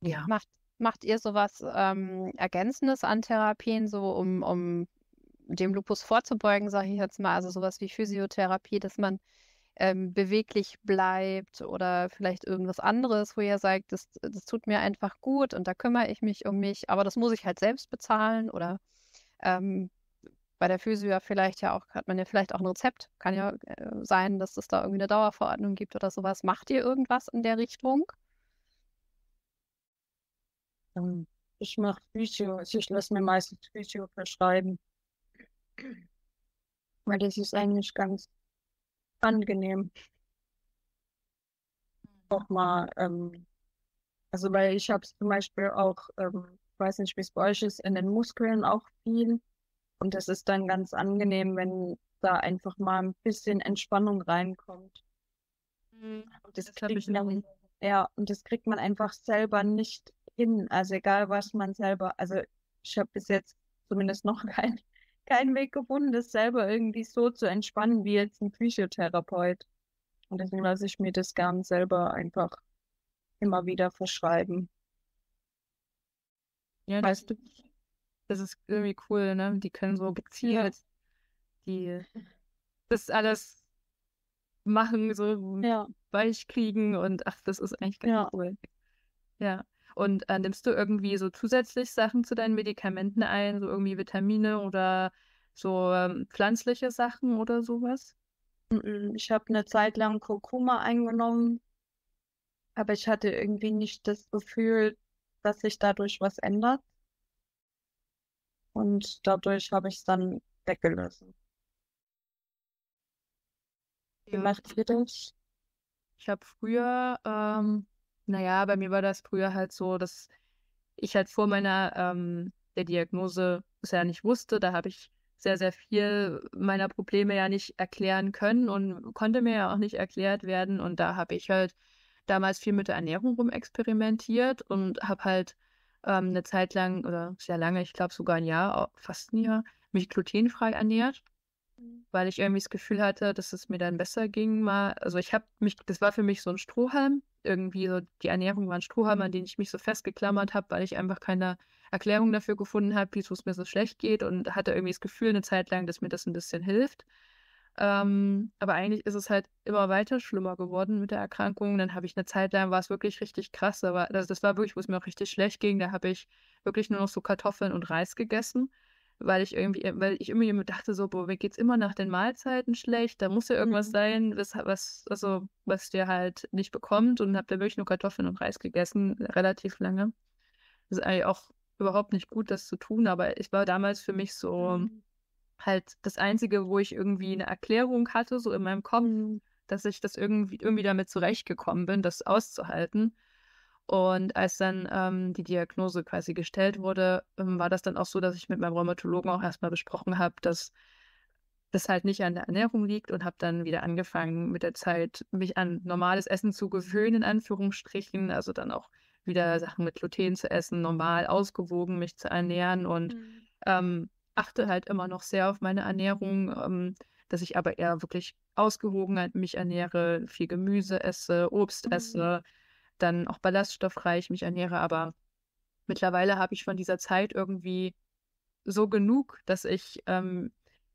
ja. Macht, macht ihr sowas ähm, Ergänzendes an Therapien, so um, um dem Lupus vorzubeugen, sage ich jetzt mal, also sowas wie Physiotherapie, dass man ähm, beweglich bleibt oder vielleicht irgendwas anderes, wo ihr sagt, das, das tut mir einfach gut und da kümmere ich mich um mich, aber das muss ich halt selbst bezahlen oder ähm, bei der Physio vielleicht ja auch, hat man ja vielleicht auch ein Rezept. Kann ja äh, sein, dass es da irgendwie eine Dauerverordnung gibt oder sowas. Macht ihr irgendwas in der Richtung? Ähm, ich mache Physio, also ich lasse mir meistens Physio verschreiben. Weil das ist eigentlich ganz angenehm. Auch mal, ähm, also weil ich habe es zum Beispiel auch, ähm, weiß nicht, wie es bei euch ist, in den Muskeln auch viel. Und es ist dann ganz angenehm, wenn da einfach mal ein bisschen Entspannung reinkommt. Mhm. Und das, das kriegt man, ja, und das kriegt man einfach selber nicht hin. Also egal, was man selber, also ich habe bis jetzt zumindest noch keinen kein Weg gefunden, das selber irgendwie so zu entspannen wie jetzt ein Physiotherapeut. Und deswegen lasse ich mir das gern selber einfach immer wieder verschreiben. Ja, weißt du? Das ist irgendwie cool, ne? Die können so gezielt die das alles machen, so ja. weich kriegen und ach, das ist eigentlich ganz ja. cool. Ja. Und äh, nimmst du irgendwie so zusätzlich Sachen zu deinen Medikamenten ein, so irgendwie Vitamine oder so ähm, pflanzliche Sachen oder sowas? Ich habe eine Zeit lang Kurkuma eingenommen, aber ich hatte irgendwie nicht das Gefühl, dass sich dadurch was ändert. Und dadurch habe ich es dann weggelassen. Wie ja. macht ihr das? Ich habe früher ähm, naja, bei mir war das früher halt so, dass ich halt vor meiner ähm, der Diagnose ja nicht wusste. Da habe ich sehr, sehr viel meiner Probleme ja nicht erklären können und konnte mir ja auch nicht erklärt werden. Und da habe ich halt damals viel mit der Ernährung rumexperimentiert und habe halt ähm, eine Zeit lang oder sehr lange, ich glaube sogar ein Jahr, fast ein Jahr, mich glutenfrei ernährt weil ich irgendwie das Gefühl hatte, dass es mir dann besser ging. Mal, also ich habe mich, das war für mich so ein Strohhalm. Irgendwie so die Ernährung war ein Strohhalm, an den ich mich so festgeklammert habe, weil ich einfach keine Erklärung dafür gefunden habe, wieso es mir so schlecht geht und hatte irgendwie das Gefühl eine Zeit lang, dass mir das ein bisschen hilft. Ähm, aber eigentlich ist es halt immer weiter schlimmer geworden mit der Erkrankung. Dann habe ich eine Zeit lang, war es wirklich richtig krass, aber das, das war wirklich, wo es mir auch richtig schlecht ging. Da habe ich wirklich nur noch so Kartoffeln und Reis gegessen weil ich irgendwie, weil ich irgendwie immer dachte, so, boah, mir geht's immer nach den Mahlzeiten schlecht, da muss ja irgendwas mhm. sein, was, was, also, was der halt nicht bekommt und habe da wirklich nur Kartoffeln und Reis gegessen, relativ lange. Das ist eigentlich auch überhaupt nicht gut, das zu tun, aber ich war damals für mich so mhm. halt das Einzige, wo ich irgendwie eine Erklärung hatte, so in meinem Kopf, mhm. dass ich das irgendwie, irgendwie damit zurechtgekommen bin, das auszuhalten. Und als dann ähm, die Diagnose quasi gestellt wurde, ähm, war das dann auch so, dass ich mit meinem Rheumatologen auch erstmal besprochen habe, dass das halt nicht an der Ernährung liegt und habe dann wieder angefangen mit der Zeit, mich an normales Essen zu gewöhnen, in Anführungsstrichen. Also dann auch wieder Sachen mit Gluten zu essen, normal ausgewogen mich zu ernähren und mhm. ähm, achte halt immer noch sehr auf meine Ernährung, ähm, dass ich aber eher wirklich ausgewogen mich ernähre, viel Gemüse esse, Obst mhm. esse dann auch ballaststoffreich mich ernähre, aber mittlerweile habe ich von dieser Zeit irgendwie so genug, dass ich ähm,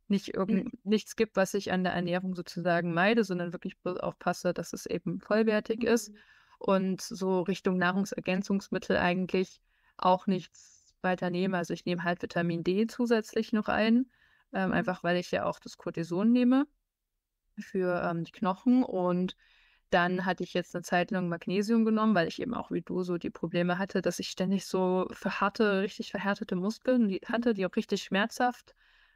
nicht irgend, mhm. nichts gibt, was ich an der Ernährung sozusagen meide, sondern wirklich aufpasse, dass es eben vollwertig ist mhm. und so Richtung Nahrungsergänzungsmittel eigentlich auch nichts weiter nehme. Also ich nehme halt Vitamin D zusätzlich noch ein, ähm, mhm. einfach weil ich ja auch das Cortison nehme für ähm, die Knochen und dann hatte ich jetzt eine Zeit lang Magnesium genommen, weil ich eben auch wie du so die Probleme hatte, dass ich ständig so verharte, richtig verhärtete Muskeln die hatte, die auch richtig schmerzhaft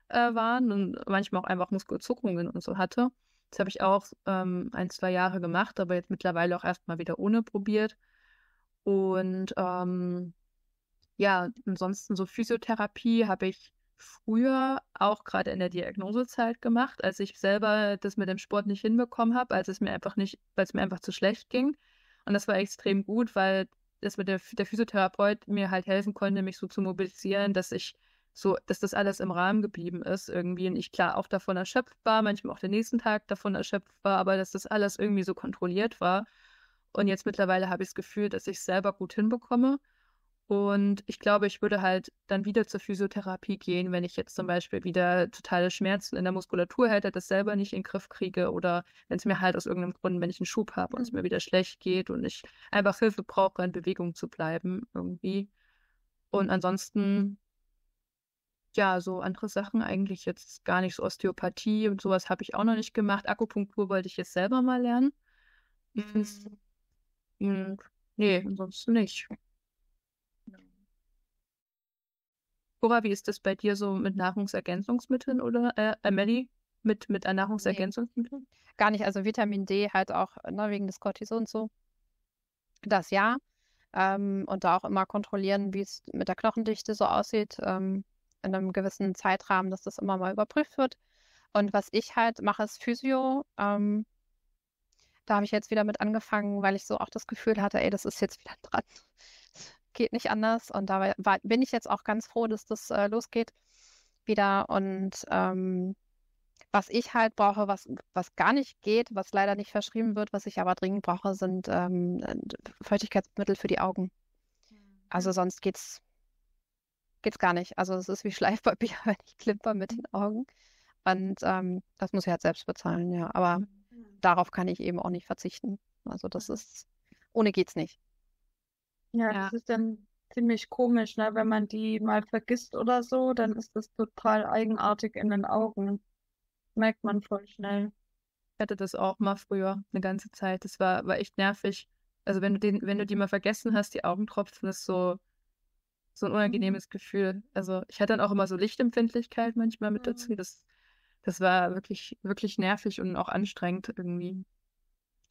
äh, waren und manchmal auch einfach Muskelzuckungen und so hatte. Das habe ich auch ähm, ein, zwei Jahre gemacht, aber jetzt mittlerweile auch erstmal wieder ohne probiert. Und ähm, ja, ansonsten so Physiotherapie habe ich früher auch gerade in der Diagnosezeit gemacht, als ich selber das mit dem Sport nicht hinbekommen habe, als es mir einfach nicht, weil es mir einfach zu schlecht ging. Und das war extrem gut, weil das mit der, der Physiotherapeut mir halt helfen konnte, mich so zu mobilisieren, dass ich so, dass das alles im Rahmen geblieben ist irgendwie und ich klar auch davon erschöpft war, manchmal auch den nächsten Tag davon erschöpft war, aber dass das alles irgendwie so kontrolliert war. Und jetzt mittlerweile habe ich das Gefühl, dass ich es selber gut hinbekomme und ich glaube, ich würde halt dann wieder zur Physiotherapie gehen, wenn ich jetzt zum Beispiel wieder totale Schmerzen in der Muskulatur hätte, das selber nicht in den Griff kriege oder wenn es mir halt aus irgendeinem Grund, wenn ich einen Schub habe und es mir wieder schlecht geht und ich einfach Hilfe brauche, in Bewegung zu bleiben irgendwie. Und ansonsten, ja, so andere Sachen eigentlich jetzt gar nicht so Osteopathie und sowas habe ich auch noch nicht gemacht. Akupunktur wollte ich jetzt selber mal lernen. Mhm. Und, nee, ansonsten nicht. Cora, wie ist das bei dir so mit Nahrungsergänzungsmitteln oder äh, Amelie mit, mit Nahrungsergänzungsmitteln? Nee, gar nicht. Also Vitamin D halt auch ne, wegen des Cortisons so. Das ja. Ähm, und da auch immer kontrollieren, wie es mit der Knochendichte so aussieht, ähm, in einem gewissen Zeitrahmen, dass das immer mal überprüft wird. Und was ich halt mache, ist Physio. Ähm, da habe ich jetzt wieder mit angefangen, weil ich so auch das Gefühl hatte, ey, das ist jetzt wieder dran geht nicht anders. Und da war, bin ich jetzt auch ganz froh, dass das äh, losgeht wieder. Und ähm, was ich halt brauche, was, was gar nicht geht, was leider nicht verschrieben wird, was ich aber dringend brauche, sind ähm, Feuchtigkeitsmittel für die Augen. Also mhm. sonst geht's geht's gar nicht. Also es ist wie Schleifpapier, wenn ich klimper mit den Augen. Und ähm, das muss ich halt selbst bezahlen, ja. Aber mhm. darauf kann ich eben auch nicht verzichten. Also das ist, ohne geht's nicht. Ja, Ja. das ist dann ziemlich komisch, ne? Wenn man die mal vergisst oder so, dann ist das total eigenartig in den Augen. Merkt man voll schnell. Ich hatte das auch mal früher, eine ganze Zeit. Das war, war echt nervig. Also wenn du den, wenn du die mal vergessen hast, die Augentropfen, ist so, so ein mhm. unangenehmes Gefühl. Also ich hatte dann auch immer so Lichtempfindlichkeit manchmal mit dazu. Mhm. Das, das war wirklich, wirklich nervig und auch anstrengend irgendwie.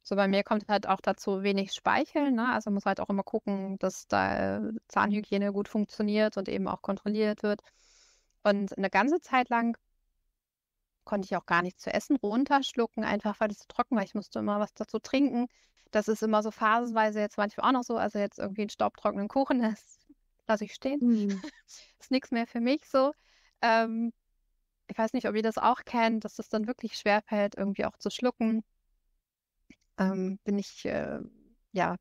So bei mir kommt halt auch dazu wenig Speichel, ne? Also muss halt auch immer gucken, dass da Zahnhygiene gut funktioniert und eben auch kontrolliert wird. Und eine ganze Zeit lang konnte ich auch gar nichts zu essen runterschlucken, einfach weil es so trocken war. Ich musste immer was dazu trinken. Das ist immer so phasenweise jetzt manchmal auch noch so. Also jetzt irgendwie einen staubtrockenen Kuchen, das lasse ich stehen. Mhm. ist nichts mehr für mich so. Ähm, ich weiß nicht, ob ihr das auch kennt, dass das dann wirklich schwerfällt, irgendwie auch zu schlucken ähm, bin ich, äh, ja,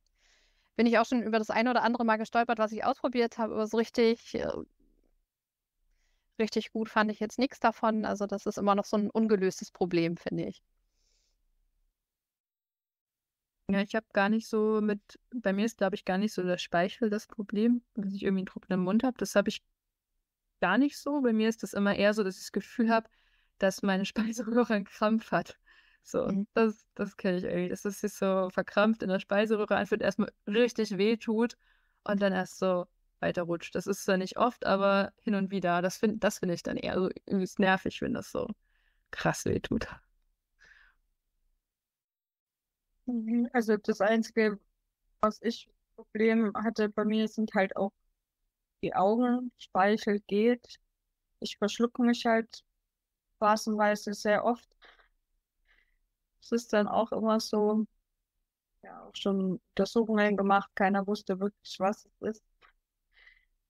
bin ich auch schon über das eine oder andere Mal gestolpert, was ich ausprobiert habe, aber so richtig, äh, richtig gut fand ich jetzt nichts davon. Also das ist immer noch so ein ungelöstes Problem, finde ich. Ja, ich habe gar nicht so mit, bei mir ist, glaube ich, gar nicht so der Speichel das Problem, dass ich irgendwie einen trockenen Mund habe. Das habe ich gar nicht so. Bei mir ist das immer eher so, dass ich das Gefühl habe, dass meine Speiseröhre einen Krampf hat. So, mhm. das, das kenne ich irgendwie. Dass es sich so verkrampft in der Speiseröhre anfühlt, erstmal richtig weh tut und dann erst so weiterrutscht. Das ist zwar nicht oft, aber hin und wieder. Das finde das find ich dann eher so irgendwie nervig, wenn das so krass weh tut. Mhm, also das Einzige, was ich Problem hatte bei mir, sind halt auch die Augen. Speichel geht. Ich verschlucke mich halt phasenweise sehr oft. Es ist dann auch immer so, ja, auch schon Untersuchungen gemacht, keiner wusste wirklich, was es ist.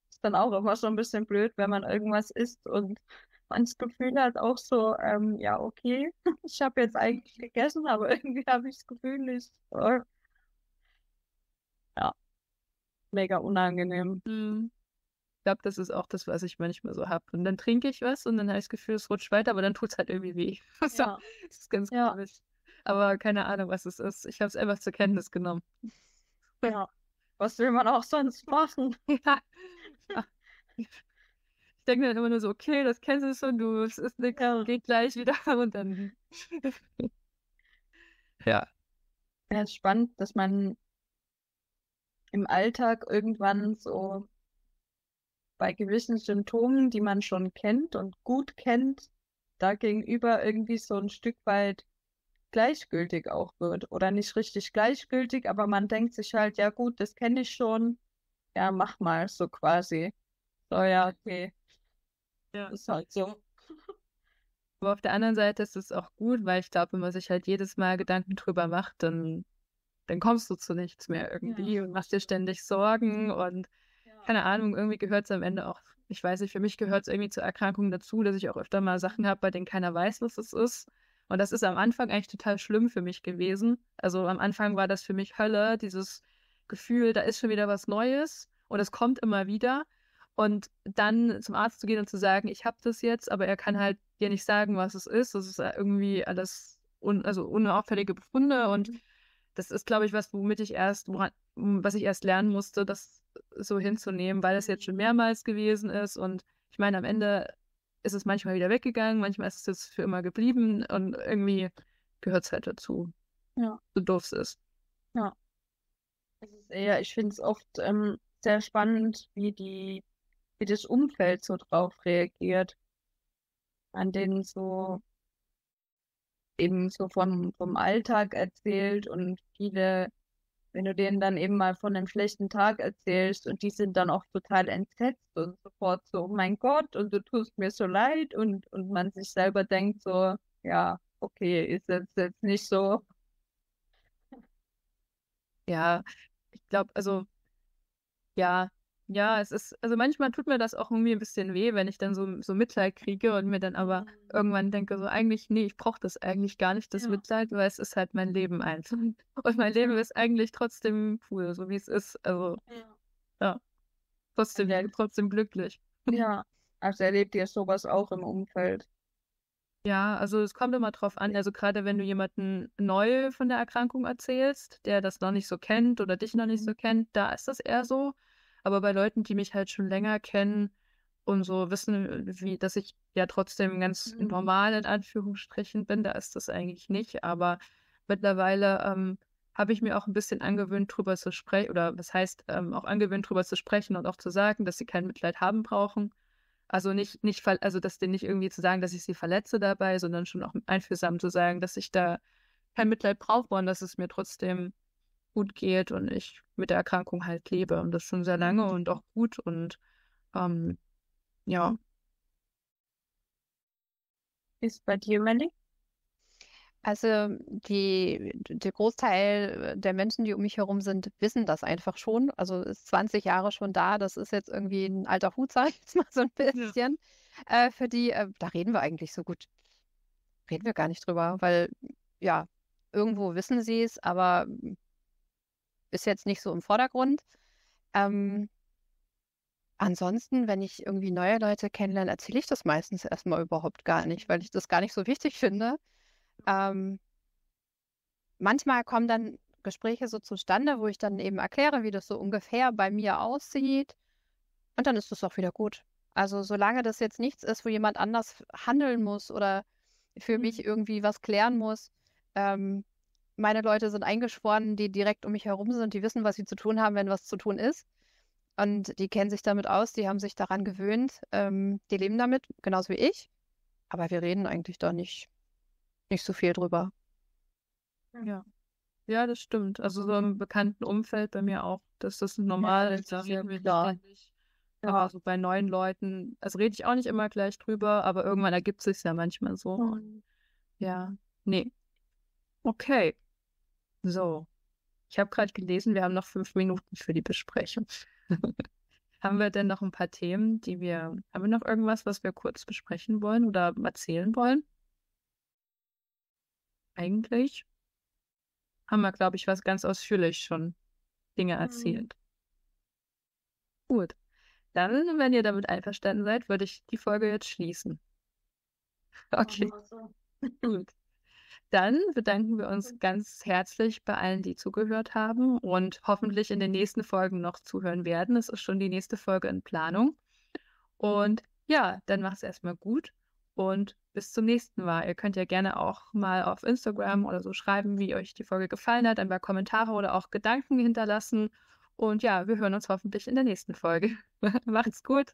Ist dann auch immer so ein bisschen blöd, wenn man irgendwas isst und man das Gefühl hat auch so, ähm, ja, okay, ich habe jetzt eigentlich gegessen, aber irgendwie habe ich das Gefühl nicht. Oh. Ja, mega unangenehm. Mhm. Ich glaube, das ist auch das, was ich manchmal so habe. Und dann trinke ich was und dann habe ich das Gefühl, es rutscht weiter, aber dann tut es halt irgendwie weh. so, ja. Das ist ganz ja. komisch aber keine Ahnung, was es ist. Ich habe es einfach zur Kenntnis genommen. Ja, was will man auch sonst machen? ja. Ich denke dann immer nur so, okay, das kennst du schon, du, es ist nichts, ja. geht gleich wieder und dann. ja. Ja, ist spannend, dass man im Alltag irgendwann so bei gewissen Symptomen, die man schon kennt und gut kennt, da gegenüber irgendwie so ein Stück weit gleichgültig auch wird. Oder nicht richtig gleichgültig, aber man denkt sich halt, ja gut, das kenne ich schon. Ja, mach mal, so quasi. So, ja, okay. Ja. Ist halt so. Aber auf der anderen Seite ist es auch gut, weil ich glaube, wenn man sich halt jedes Mal Gedanken drüber macht, dann, dann kommst du zu nichts mehr irgendwie Ja. und machst dir ständig Sorgen und keine Ahnung, irgendwie gehört es am Ende auch, ich weiß nicht, für mich gehört es irgendwie zur Erkrankung dazu, dass ich auch öfter mal Sachen habe, bei denen keiner weiß, was es ist. Und das ist am Anfang eigentlich total schlimm für mich gewesen. Also am Anfang war das für mich Hölle, dieses Gefühl, da ist schon wieder was Neues und es kommt immer wieder. Und dann zum Arzt zu gehen und zu sagen, ich habe das jetzt, aber er kann halt dir nicht sagen, was es ist. Das ist irgendwie alles un also unauffällige Befunde und das ist, glaube ich, was, womit ich erst, woran, was ich erst lernen musste, das so hinzunehmen, weil das jetzt schon mehrmals gewesen ist. Und ich meine, am Ende ist es manchmal wieder weggegangen, manchmal ist es jetzt für immer geblieben und irgendwie gehört es halt dazu. Ja. So doof es ist. Es ist eher, ich finde es oft ähm, sehr spannend, wie die, wie das Umfeld so drauf reagiert. An denen so eben so vom, vom Alltag erzählt und viele, wenn du denen dann eben mal von einem schlechten Tag erzählst und die sind dann auch total entsetzt und sofort so, oh mein Gott, und du tust mir so leid und, und man sich selber denkt so, ja, okay, ist jetzt, jetzt nicht so. Ja, ich glaube, also, ja, ja, es ist, also manchmal tut mir das auch irgendwie ein bisschen weh, wenn ich dann so, so Mitleid kriege und mir dann aber irgendwann denke, so eigentlich, nee, ich brauche das eigentlich gar nicht, das Ja. Mitleid, weil es ist halt mein Leben einfach. Und mein Leben ist eigentlich trotzdem cool, so wie es ist. Also trotzdem, Ja. trotzdem glücklich. Ja, also erlebt ihr sowas auch im Umfeld? Ja, also es kommt immer drauf an. Also gerade wenn du jemanden neu von der Erkrankung erzählst, der das noch nicht so kennt oder dich noch nicht so kennt, da ist das eher so. Aber bei Leuten, die mich halt schon länger kennen und so wissen, wie, dass ich ja trotzdem ganz Mhm. normal in Anführungsstrichen bin, da ist das eigentlich nicht. Aber mittlerweile ähm, habe ich mir auch ein bisschen angewöhnt, drüber zu sprechen, oder was heißt, ähm, auch angewöhnt, drüber zu sprechen und auch zu sagen, dass sie kein Mitleid haben brauchen. Also nicht, nicht, also das denen nicht irgendwie zu sagen, dass ich sie verletze dabei, sondern schon auch einfühlsam zu sagen, dass ich da kein Mitleid brauche und dass es mir trotzdem gut geht und ich mit der Erkrankung halt lebe und das schon sehr lange und auch gut und ähm, ja, Ist bei dir, Melly? Also die, der Großteil der Menschen, die um mich herum sind, wissen das einfach schon. Also ist 20 Jahre schon da. Das ist jetzt irgendwie ein alter Hut, sag ich jetzt mal so ein bisschen. Äh, für die, äh, da reden wir eigentlich so gut. Reden wir gar nicht drüber, weil ja, irgendwo wissen sie es, aber ist jetzt nicht so im Vordergrund. Ähm, ansonsten, wenn ich irgendwie neue Leute kennenlerne, erzähle ich das meistens erstmal überhaupt gar nicht, weil ich das gar nicht so wichtig finde. Ähm, manchmal kommen dann Gespräche so zustande, wo ich dann eben erkläre, wie das so ungefähr bei mir aussieht. Und dann ist es auch wieder gut. Also solange das jetzt nichts ist, wo jemand anders handeln muss oder für mich irgendwie was klären muss. Ähm, meine Leute sind eingeschworen, die direkt um mich herum sind, die wissen, was sie zu tun haben, wenn was zu tun ist. Und die kennen sich damit aus, die haben sich daran gewöhnt, ähm, die leben damit, genauso wie ich. Aber wir reden eigentlich da nicht, nicht so viel drüber. ja. Ja, das stimmt. Also so im bekannten Umfeld bei mir auch, dass das normal das ist. Da ja reden wir klar. ständig. Aber so bei neuen Leuten, also rede ich auch nicht immer gleich drüber, aber irgendwann ergibt sich ja manchmal so. Und ja, nee. Okay. So. Ich habe gerade gelesen, wir haben noch fünf Minuten für die Besprechung. Haben wir denn noch ein paar Themen, die wir, haben wir noch irgendwas, was wir kurz besprechen wollen oder erzählen wollen? Eigentlich haben wir, glaube ich, was ganz ausführlich schon Dinge erzählt. Gut. Dann, wenn ihr damit einverstanden seid, würde ich die Folge jetzt schließen. Okay. Gut. Dann bedanken wir uns ganz herzlich bei allen, die zugehört haben und hoffentlich in den nächsten Folgen noch zuhören werden. Es ist schon die nächste Folge in Planung. Und ja, dann macht es erstmal gut und bis zum nächsten Mal. Ihr könnt ja gerne auch mal auf Instagram oder so schreiben, wie euch die Folge gefallen hat, ein paar Kommentare oder auch Gedanken hinterlassen. Und ja, wir hören uns hoffentlich in der nächsten Folge. Macht's gut.